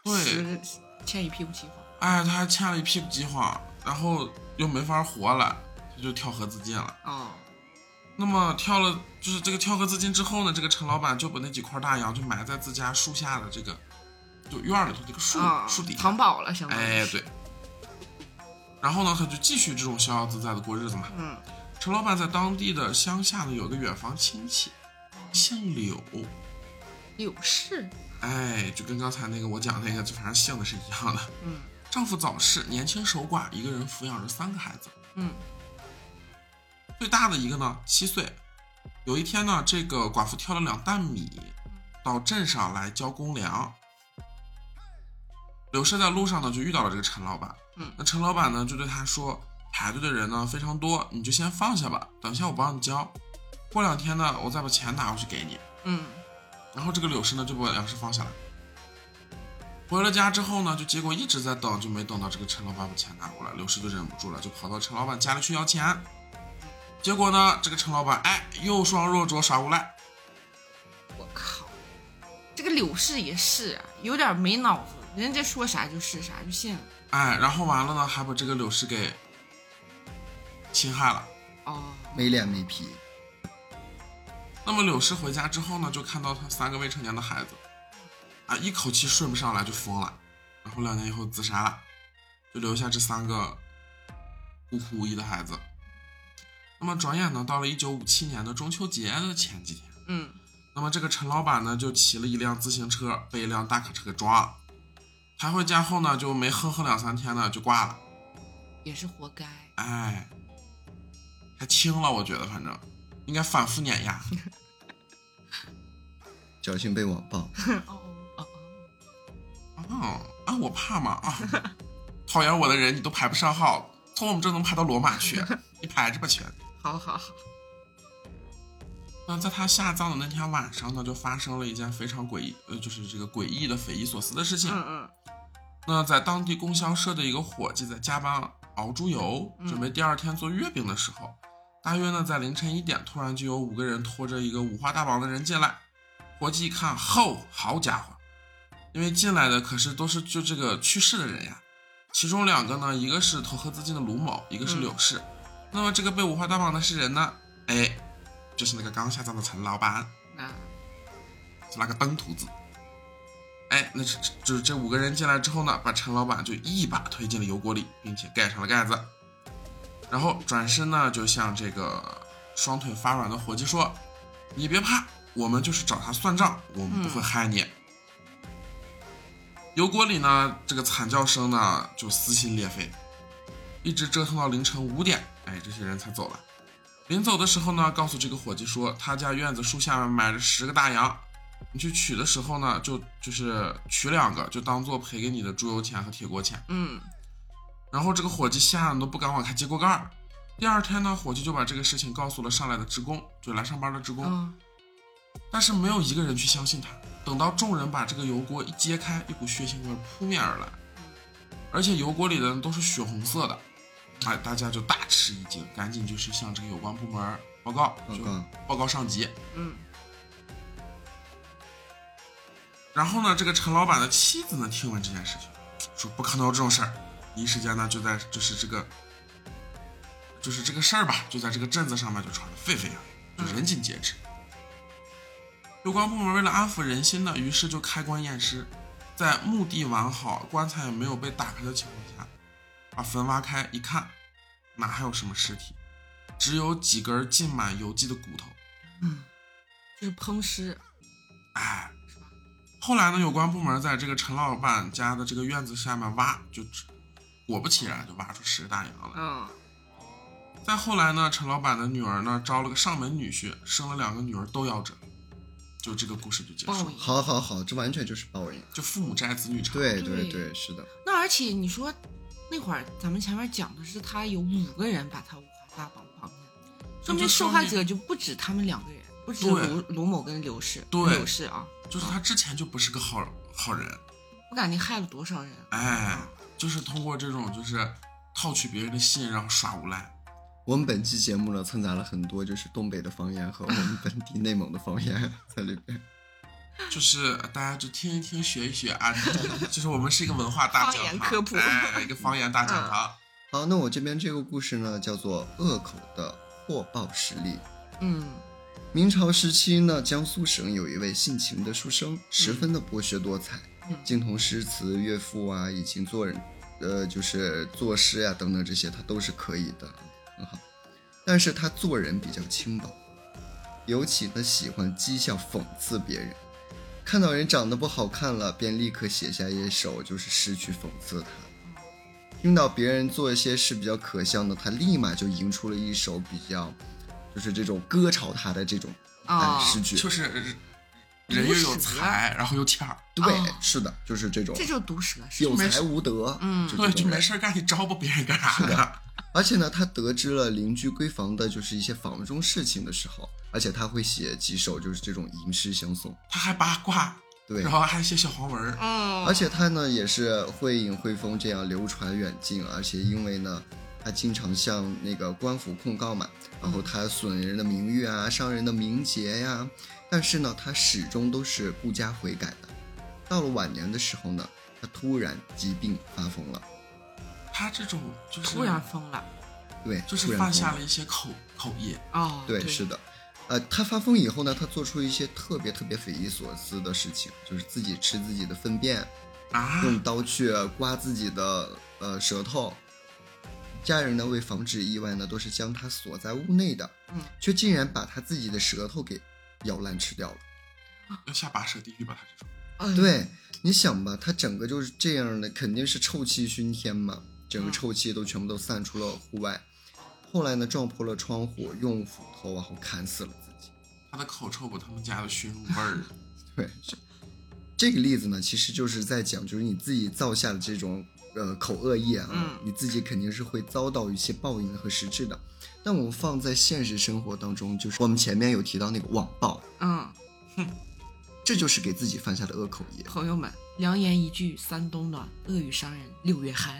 对，是欠一屁股饥荒。哎，他还欠了一屁股饥荒，然后又没法活了，他就跳河自尽了。哦，那么跳了，就是这个跳河自尽之后呢，这个陈老板就把那几块大洋就埋在自家树下的这个，就院里头这个树、啊，树底下。藏宝了，相当于哎，对。然后呢，他就继续这种逍遥自在的过日子嘛。嗯，陈老板在当地的乡下呢，有个远房亲戚，姓柳，柳氏。哎，就跟刚才那个我讲那个，就反正性的是一样的。嗯丈夫早逝，年轻守寡，一个人抚养着三个孩子。嗯最大的一个呢，七岁。有一天呢，这个寡妇挑了两担米到镇上来交公粮。柳氏在路上呢，就遇到了这个陈老板。嗯那陈老板呢，就对他说：“排队的人呢非常多，你就先放下吧，等一下我帮你交。过两天呢，我再把钱拿回去给你。”嗯然后这个柳氏呢就把粮食放下来。回了家之后呢，就结果一直在等，就没等到这个陈老板把钱拿过来。柳氏就忍不住了，就跑到陈老板家里去要钱。结果呢，这个陈老板哎又双若浊耍无赖，我靠，这个柳氏也是啊，有点没脑子，人家说啥就是啥，就信了。哎，然后完了呢，还把这个柳氏给侵害了。哦，没脸没皮，那么柳氏回家之后呢，就看到他三个未成年的孩子，啊，一口气顺不上来就疯了，然后两年以后自杀了，就留下这三个孤苦无依的孩子。那么转眼呢，到了一九五七年的中秋节的前几天，嗯，那么这个陈老板呢，就骑了一辆自行车被一辆大卡车给撞了，抬回家后呢，就没哼哼两三天呢就挂了，也是活该。哎，还轻了，我觉得反正应该反复碾压。侥幸被网暴，哦 哦哦，哦啊，我怕吗？啊，讨厌我的人你都排不上号，从我们这能排到罗马去，你排着吧去。好好好，那在他下葬的那天晚上呢，就发生了一件非常诡异，呃，就是这个诡异的、匪夷所思的事情。嗯嗯那在当地供销社的一个伙计在加班熬猪油，嗯准备第二天做月饼的时候，大约呢在凌晨一点，突然就有五个人拖着一个五花大绑的人进来。伙计一看，吼，好家伙！因为进来的可是都是就这个去世的人呀。其中两个呢，一个是投河自尽的卢某，一个是嗯柳氏。那么这个被五花大绑的是人呢？哎，就是那个刚下葬的陈老板。那是那个登徒子。哎，那这就是这五个人进来之后呢，把陈老板就一把推进了油锅里，并且盖上了盖子，然后转身呢就向这个双腿发软的伙计说：“你别怕，我们就是找他算账，我们不会害你。油锅里呢，这个惨叫声呢就撕心裂肺，一直折腾到凌晨五点，哎，这些人才走了。临走的时候呢，告诉这个伙计说，他家院子树下面埋着十个大洋，你去取的时候呢，就就是取两个，就当做赔给你的猪油钱和铁锅钱。嗯然后这个伙计吓得都不敢往开接锅盖儿，第二天呢，伙计就把这个事情告诉了上来的职工，就来上班的职工，嗯，但是没有一个人去相信他。等到众人把这个油锅一揭开，一股血腥味扑面而来，而且油锅里的都是血红色的，哎，大家就大吃一惊，赶紧就是向这个有关部门报告，就报告。报告上级。嗯，然后呢，这个陈老板的妻子呢，听闻这件事情，说不可能有这种事儿，一时间呢，就在就是这个，就是这个事儿吧，就在这个镇子上面就传的沸沸扬扬，就人尽皆知。有关部门为了安抚人心呢，于是就开棺验尸，在墓地完好、棺材也没有被打开的情况下，把坟挖开一看，哪还有什么尸体，只有几根浸满油迹的骨头。嗯就是烹尸，哎，后来呢，有关部门在这个陈老板家的这个院子下面挖，就只果不其然就挖出十个大洋来。嗯，再后来呢，陈老板的女儿呢招了个上门女婿，生了两个女儿都夭折，就这个故事就结束了。好好好，这完全就是报应。就父母债子女偿。对对对对，是的，那而且你说那会儿咱们前面讲的是他有五个人把他五花大绑绑架，说明受害者就不止他们两个人，不止卢卢某跟刘氏，对刘氏啊，就是他之前就不是个好好人，我感觉害了多少人。哎，就是通过这种就是套取别人的信，然后耍无赖。我们本期节目呢，掺杂了很多就是东北的方言和我们本地内蒙的方言 在里边。就是大家就听一听，学一学啊，就是我们是一个文化大讲堂，方言科普哎，一个方言大讲堂。好，那我这边这个故事呢，叫做《恶口的获报实例》。嗯明朝时期呢，江苏省有一位姓秦的书生，十分的博学多才，嗯精通诗词乐赋啊，以及做人，呃，就是作诗呀、等等这些，他都是可以的，很好。但是他做人比较轻薄，尤其他喜欢讥笑讽刺别人，看到人长得不好看了，便立刻写下一首就是诗去讽刺他。听到别人做一些事比较可笑的，他立马就吟出了一首比较，就是这种歌嘲他的这种诗句。就是人又有才，然后又欠儿，对，哦是的，就是这种这就是毒舌，是有才无德。嗯就对，就。没事儿干，你招呼别人干啥呢？而且呢，他得知了邻居闺房的就是一些房中事情的时候，而且他会写几首就是这种吟诗相送。他还八卦，对然，后还写小黄文儿，嗯，而且他呢也是会影会风这样流传远近，而且因为呢，他经常向那个官府控告嘛，然后他损人的名誉啊，伤人的名节呀、但是呢，他始终都是不加悔改的。到了晚年的时候呢，他突然疾病发疯了，他这种就是突然疯了。对，就是突然疯了犯下了一些口口业，哦，对，是的，呃，他发疯以后呢，他做出一些特别特别匪夷所思的事情，就是自己吃自己的粪便，啊，用刀去刮自己的呃舌头。家人呢，为防止意外呢，都是将他锁在屋内的，嗯，却竟然把他自己的舌头给咬烂吃掉了。要下拔舌地狱吧？他这种，嗯，对，你想吧，他整个就是这样的，肯定是臭气熏天嘛，整个嗯臭气都全部都散出了户外。后来呢，撞破了窗户，用斧头然后砍死了自己。他的口臭不他们家的熏入味儿，对，是这个例子呢，其实就是在讲，就是你自己造下的这种呃口恶业啊，嗯你自己肯定是会遭到一些报应和实质的。但我们放在现实生活当中，就是我们前面有提到那个网暴，嗯，哼这就是给自己犯下的恶口业。朋友们，良言一句三冬暖，恶语伤人六月寒。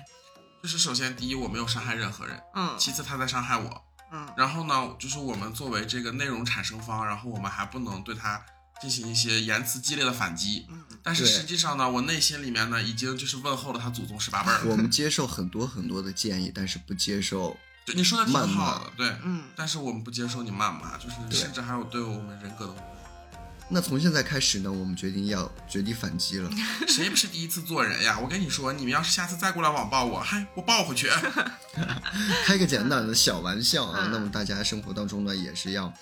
就是首先第一我没有伤害任何人，嗯其次他在伤害我，嗯然后呢，就是我们作为这个内容产生方，然后我们还不能对他进行一些言辞激烈的反击。嗯，但是实际上呢，我内心里面呢，已经就是问候了他祖宗十八辈儿了。我们接受很多很多的建议，但是不接受对你说的挺谩骂好的，对，嗯但是我们不接受你谩骂，就是甚至还有对我们人格的侮辱。那从现在开始呢，我们决定要绝地反击了。谁不是第一次做人呀？我跟你说，你们要是下次再过来网暴我，嗨，我报回去。开个简单的小玩笑啊，嗯那么大家生活当中呢，也是要，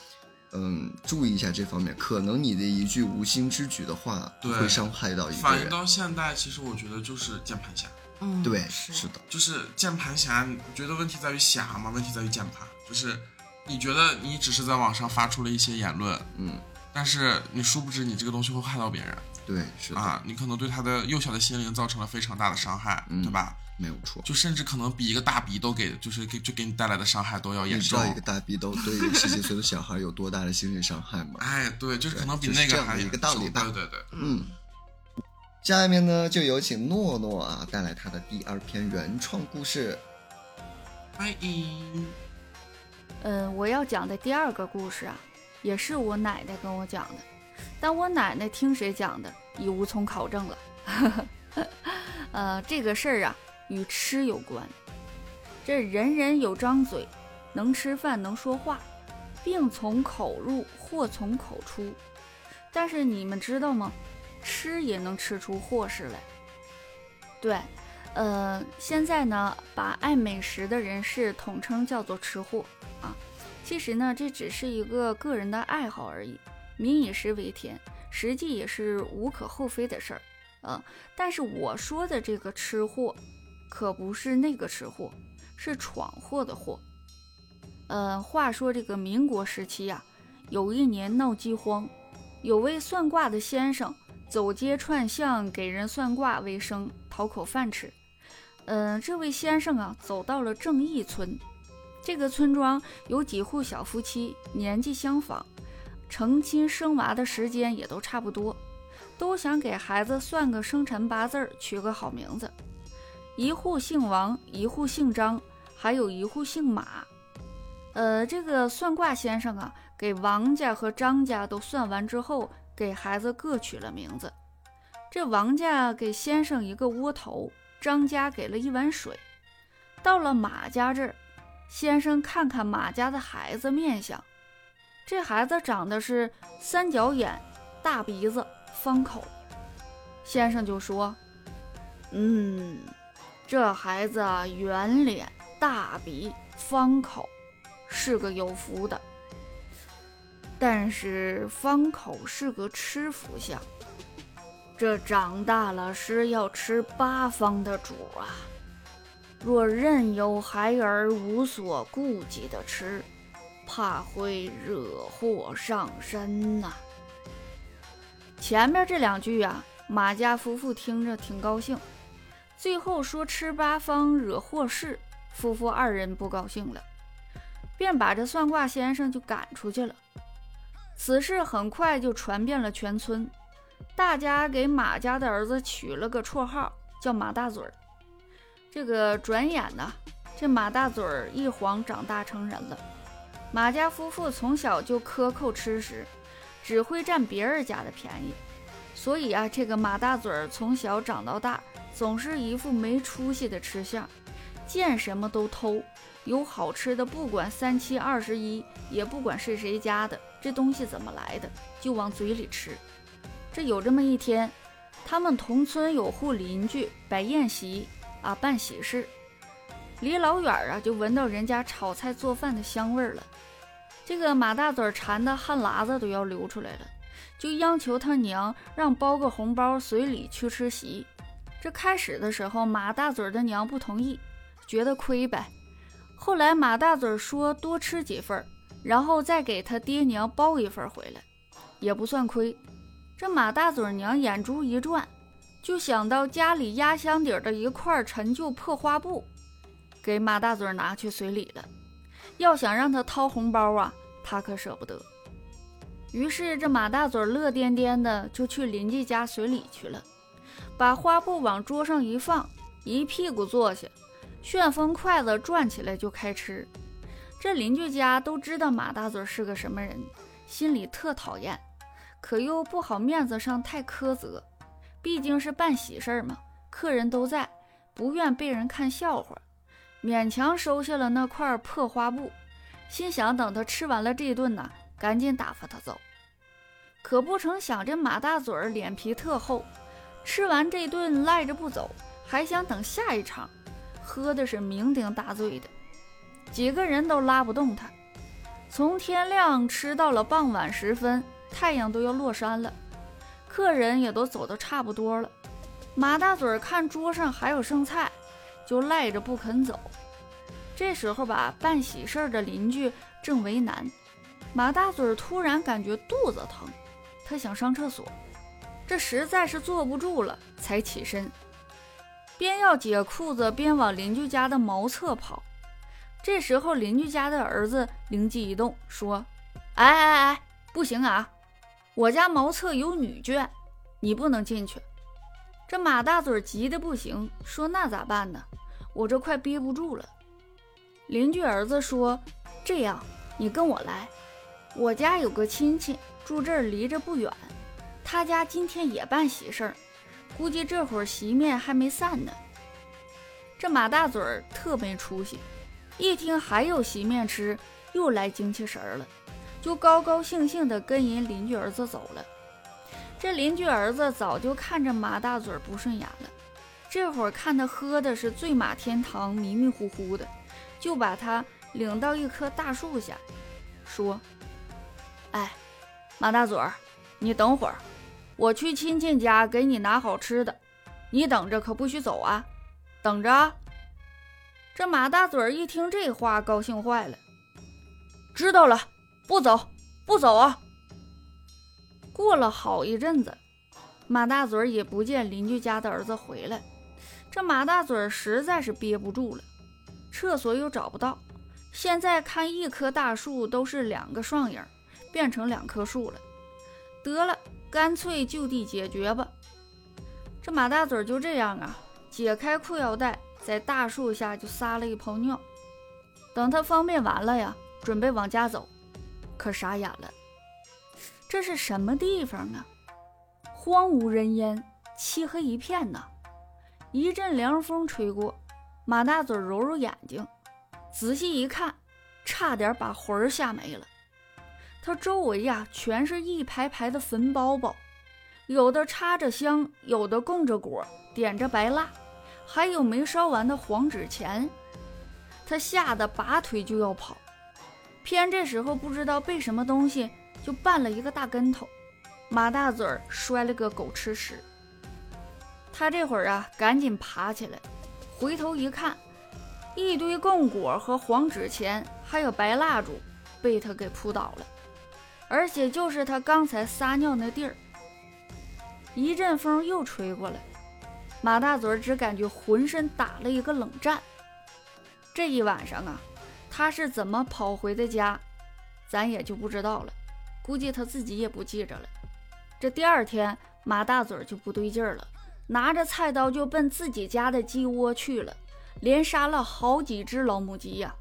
嗯，注意一下这方面。可能你的一句无心之举的话，对会伤害到一个人。反映到现代，其实我觉得就是键盘侠，嗯，对，是是的，就是键盘侠。你觉得问题在于侠吗？问题在于键盘，就是你觉得你只是在网上发出了一些言论，嗯，但是你殊不知你这个东西会害到别人。对，是的，啊，你可能对他的幼小的心灵造成了非常大的伤害，嗯对吧？没有错。就甚至可能比一个大鼻窦给就是给就给你带来的伤害都要严重你知道。一个大鼻窦对一个十几岁的小孩有多大的心理伤害吗？哎，对，就是可能比那个还一个道理吧严重对对对，嗯，下面呢就有请诺诺啊带来他的第二篇原创故事。欢迎。嗯，我要讲的第二个故事啊，也是我奶奶跟我讲的，但我奶奶听谁讲的已无从考证了。呃，这个事儿啊，与吃有关。这人人有张嘴，能吃饭，能说话，病从口入，祸从口出。但是你们知道吗？吃也能吃出祸事来。对，呃，现在呢，把爱美食的人士统称叫做吃货啊。其实呢，这只是一个个人的爱好而已，民以食为天，实际也是无可厚非的事儿。啊，但是我说的这个吃货，可不是那个吃货，是闯祸的祸。呃，话说这个民国时期呀、有一年闹饥荒，有位算卦的先生走街串巷给人算卦为生，讨口饭吃。嗯、这位先生啊，走到了正义村。这个村庄有几户小夫妻，年纪相仿，成亲生娃的时间也都差不多，都想给孩子算个生辰八字，取个好名字。一户姓王，一户姓张，还有一户姓马。呃，这个算卦先生啊，给王家和张家都算完之后，给孩子各取了名字。这王家给先生一个窝头，张家给了一碗水。到了马家这儿，先生看看马家的孩子面相，这孩子长得是三角眼、大鼻子、方口。先生就说：“嗯，这孩子圆脸、大鼻、方口，是个有福的。但是方口是个吃福相，这长大了是要吃八方的主啊。”若任由孩儿无所顾忌的吃，怕会惹祸上身呐、前面这两句啊，马家夫妇听着挺高兴，最后说吃八方惹祸事，夫妇二人不高兴了，便把这算卦先生就赶出去了。此事很快就传遍了全村，大家给马家的儿子取了个绰号，叫马大嘴儿。这个转眼呢，这马大嘴儿一晃长大成人了。马家夫妇从小就克扣吃食，只会占别人家的便宜，所以啊，这个马大嘴儿从小长到大，总是一副没出息的吃相，见什么都偷，有好吃的不管三七二十一，也不管是谁家的，这东西怎么来的，就往嘴里吃。这有这么一天，他们同村有户邻居摆宴席。啊，办喜事，离老远啊就闻到人家炒菜做饭的香味了。这个马大嘴馋的汗喇子都要流出来了，就央求他娘让包个红包随礼去吃席。这开始的时候，马大嘴的娘不同意，觉得亏呗。后来马大嘴说多吃几份，然后再给他爹娘包一份回来，也不算亏。这马大嘴娘眼珠一转。就想到家里压箱底的一块陈旧破花布，给马大嘴拿去随礼了。要想让他掏红包啊，他可舍不得。于是这马大嘴乐颠颠的就去邻居家随礼去了，把花布往桌上一放，一屁股坐下，旋风筷子转起来就开吃。这邻居家都知道马大嘴是个什么人，心里特讨厌，可又不好面子上太苛责。毕竟是办喜事儿嘛，客人都在，不愿被人看笑话，勉强收下了那块破花布，心想等他吃完了这顿呢，赶紧打发他走。可不成想，这马大嘴儿脸皮特厚，吃完这顿赖着不走，还想等下一场，喝的是酩酊大醉的，几个人都拉不动他。从天亮吃到了傍晚时分，太阳都要落山了。客人也都走得差不多了，马大嘴看桌上还有剩菜，就赖着不肯走。这时候吧，办喜事的邻居正为难，马大嘴突然感觉肚子疼，他想上厕所，这实在是坐不住了，才起身，边要解裤子边往邻居家的茅厕跑。这时候，邻居家的儿子灵机一动，说：“哎哎哎，不行啊，我家茅厕有女眷，你不能进去。”这马大嘴急得不行，说：“那咋办呢？我这快憋不住了。”邻居儿子说：“这样，你跟我来，我家有个亲戚住这儿，离着不远。”他家今天也办喜事儿，估计这会儿席面还没散呢。这马大嘴特没出息，一听还有席面吃，又来精气神儿了，就高高兴兴地跟人邻居儿子走了。这邻居儿子早就看着马大嘴不顺眼了，这会儿看他喝的是醉马天堂，迷迷糊糊的，就把他领到一棵大树下，说：“哎，马大嘴儿，你等会儿。”我去亲戚家给你拿好吃的，你等着，可不许走啊！等着。这马大嘴一听这话，高兴坏了。知道了，不走，不走啊！过了好一阵子，马大嘴也不见邻居家的儿子回来，这马大嘴实在是憋不住了，厕所又找不到，现在看一棵大树都是两个双影，变成两棵树了。得了。干脆就地解决吧。这马大嘴就这样啊，解开裤腰带，在大树下就撒了一泡尿。等他方便完了呀，准备往家走，可傻眼了。这是什么地方啊？荒无人烟，漆黑一片呐。一阵凉风吹过，马大嘴揉揉眼睛，仔细一看，差点把魂儿吓没了。他周围呀，全是一排排的坟包包，有的插着香，有的供着果，点着白蜡，还有没烧完的黄纸钱。他吓得拔腿就要跑，偏这时候不知道被什么东西就绊了一个大跟头，马大嘴摔了个狗吃屎。他这会儿啊，赶紧爬起来，回头一看，一堆供果和黄纸钱，还有白蜡烛，被他给扑倒了。而且就是他刚才撒尿那地儿，一阵风又吹过来，马大嘴只感觉浑身打了一个冷战。这一晚上啊，他是怎么跑回的家，咱也就不知道了，估计他自己也不记着了。这第二天，马大嘴就不对劲了，拿着菜刀就奔自己家的鸡窝去了，连杀了好几只老母鸡呀，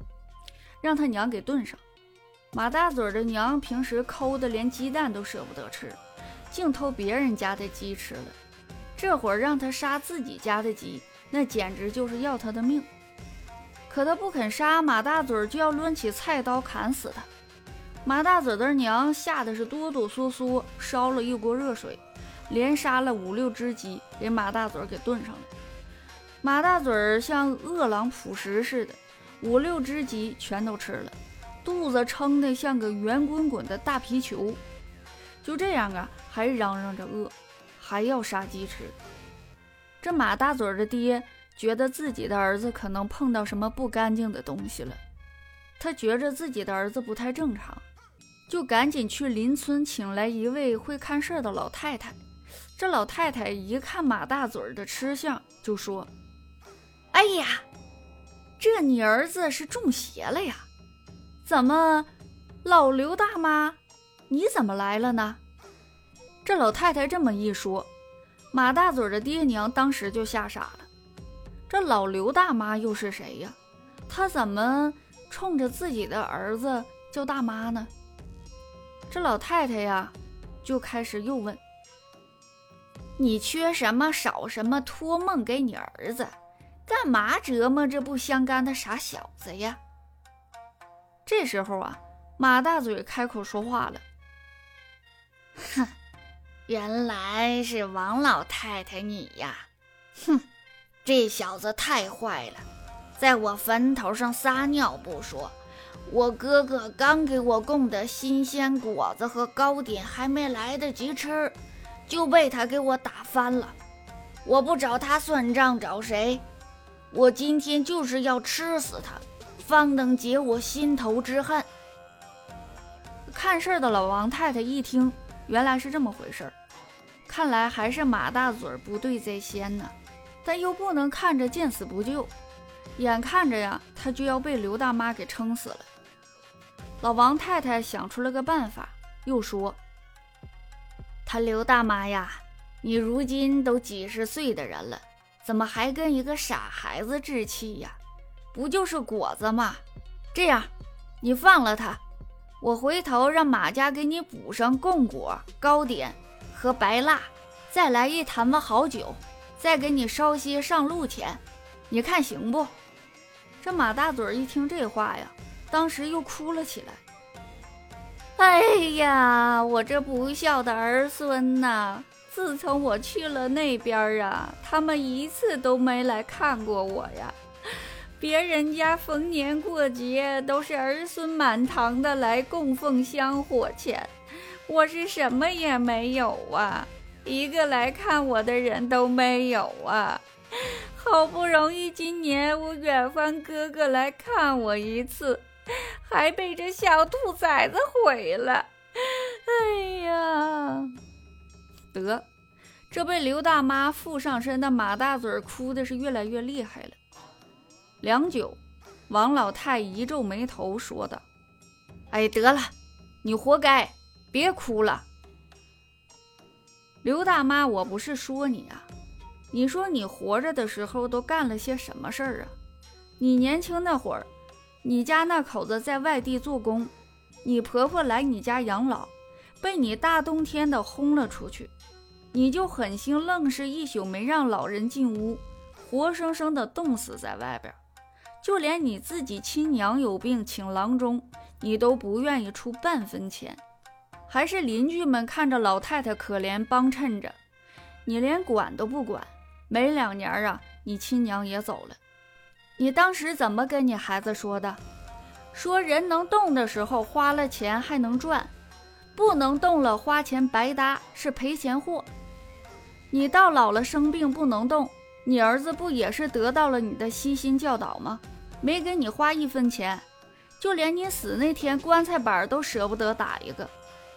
让他娘给炖上。马大嘴的娘平时抠的连鸡蛋都舍不得吃，净偷别人家的鸡吃了。这会儿让他杀自己家的鸡，那简直就是要他的命。可他不肯杀，马大嘴就要抡起菜刀砍死他。马大嘴的娘吓得是哆哆嗦嗦，烧了一锅热水，连杀了五六只鸡，给马大嘴给炖上了。马大嘴像饿狼扑食似的，五六只鸡全都吃了。肚子撑得像个圆滚滚的大皮球，就这样啊，还嚷嚷着饿，还要杀鸡吃。这马大嘴的爹觉得自己的儿子可能碰到什么不干净的东西了，他觉着自己的儿子不太正常，就赶紧去邻村请来一位会看事儿的老太太。这老太太一看马大嘴的吃相，就说：“哎呀，这你儿子是中邪了呀！”怎么，老刘大妈，你怎么来了呢？这老太太这么一说，马大嘴的爹娘当时就吓傻了。这老刘大妈又是谁呀？她怎么冲着自己的儿子叫大妈呢？这老太太呀，就开始又问：“你缺什么少什么，托梦给你儿子，干嘛折磨这不相干的傻小子呀？”这时候啊，马大嘴开口说话了：“哼，原来是王老太太你呀！哼，这小子太坏了，在我坟头上撒尿不说，我哥哥刚给我供的新鲜果子和糕点还没来得及吃，就被他给我打翻了。我不找他算账，找谁？我今天就是要吃死他！”方能解我心头之恨。看事儿的老王太太一听，原来是这么回事儿。看来还是马大嘴儿不对在先呢，但又不能看着见死不救，眼看着呀，他就要被刘大妈给撑死了。老王太太想出了个办法，又说：“他刘大妈呀，你如今都几十岁的人了，怎么还跟一个傻孩子置气呀？不就是果子吗？这样，你放了他，我回头让马家给你补上贡果、糕点和白蜡，再来一坛子好酒，再给你烧些上路钱，你看行不？”这马大嘴一听这话呀，当时又哭了起来。哎呀，我这不孝的儿孙呐！自从我去了那边啊，他们一次都没来看过我呀。别人家逢年过节都是儿孙满堂的来供奉香火钱，我是什么也没有啊，一个来看我的人都没有啊。好不容易今年我远方哥哥来看我一次，还被这小兔崽子毁了。哎呀，得，这被刘大妈附上身的马大嘴哭的是越来越厉害了。良久，王老太一皱眉头说道：“哎，得了，你活该，别哭了。刘大妈，我不是说你啊。”你说你活着的时候都干了些什么事儿啊？你年轻那会儿，你家那口子在外地做工，你婆婆来你家养老，被你大冬天的轰了出去，你就狠心愣是一宿没让老人进屋，活生生的冻死在外边。就连你自己亲娘有病请郎中，你都不愿意出半分钱，还是邻居们看着老太太可怜帮衬着，你连管都不管。没两年啊，你亲娘也走了。你当时怎么跟你孩子说的？说人能动的时候花了钱还能赚，不能动了花钱白搭是赔钱货。你到老了生病不能动，你儿子不也是得到了你的悉心教导吗？没给你花一分钱，就连你死那天棺材板都舍不得打一个。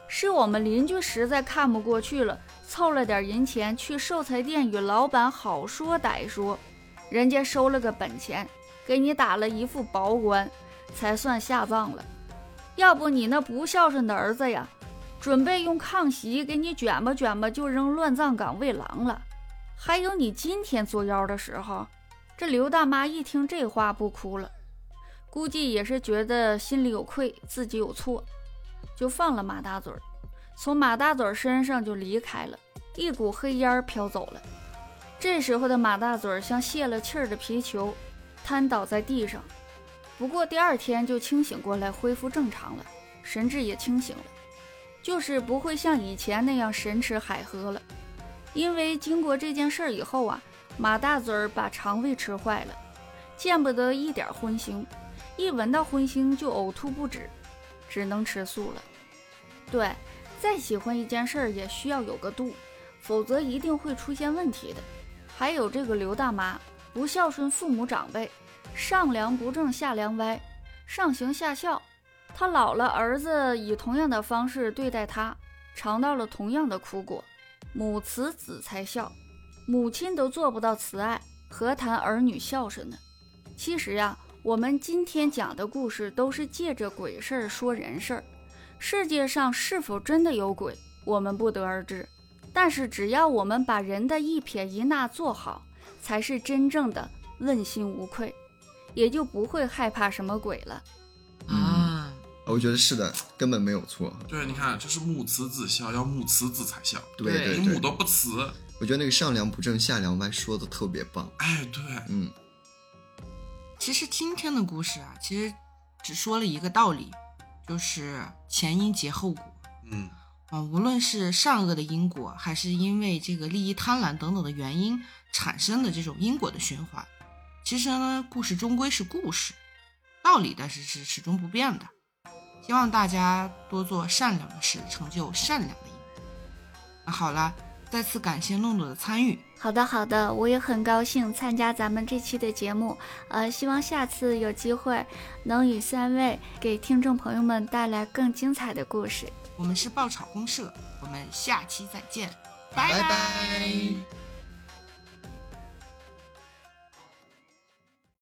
是我们邻居实在看不过去了，凑了点银钱去寿材店与老板好说歹说，人家收了个本钱，给你打了一副薄棺，才算下葬了。要不你那不孝顺的儿子呀，准备用炕席给你卷吧卷吧，就扔乱葬岗喂狼了。还有你今天作妖的时候，这刘大妈一听这话不哭了，估计也是觉得心里有愧，自己有错。就放了马大嘴儿，从马大嘴儿身上就离开了，一股黑烟飘走了。这时候的马大嘴儿像泄了气儿的皮球，瘫倒在地上。不过第二天就清醒过来，恢复正常了，神志也清醒了，就是不会像以前那样神驰海喝了。因为经过这件事儿以后啊，马大嘴儿把肠胃吃坏了，见不得一点荤腥，一闻到荤腥就呕吐不止，只能吃素了。对，再喜欢一件事儿也需要有个度，否则一定会出现问题的。还有这个刘大妈不孝顺父母长辈，上梁不正下梁歪，上行下效。她老了，儿子以同样的方式对待她，尝到了同样的苦果。母慈子才孝，母亲都做不到慈爱，何谈儿女孝顺呢？其实呀，我们今天讲的故事都是借着鬼事儿说人事儿。世界上是否真的有鬼，我们不得而知。但是只要我们把人的一撇一捺做好，才是真正的问心无愧，也就不会害怕什么鬼了。啊，我觉得是的，根本没有错。对，你看，这是母慈子孝，要母慈子才孝。对对对你母都不慈，我觉得那个上梁不正下梁歪说的特别棒。哎，对，嗯，其实今天的故事啊，其实只说了一个道理，就是前因结后果。嗯，啊，无论是善恶的因果，还是因为这个利益贪婪等等的原因产生的这种因果的循环，其实呢，故事终归是故事，道理但是是始终不变的。希望大家多做善良的事，成就善良的因。那好了，再次感谢诺诺的参与。好的，好的，我也很高兴参加咱们这期的节目，呃，希望下次有机会能与三位给听众朋友们带来更精彩的故事。我们是爆炒公社，我们下期再见，拜拜拜拜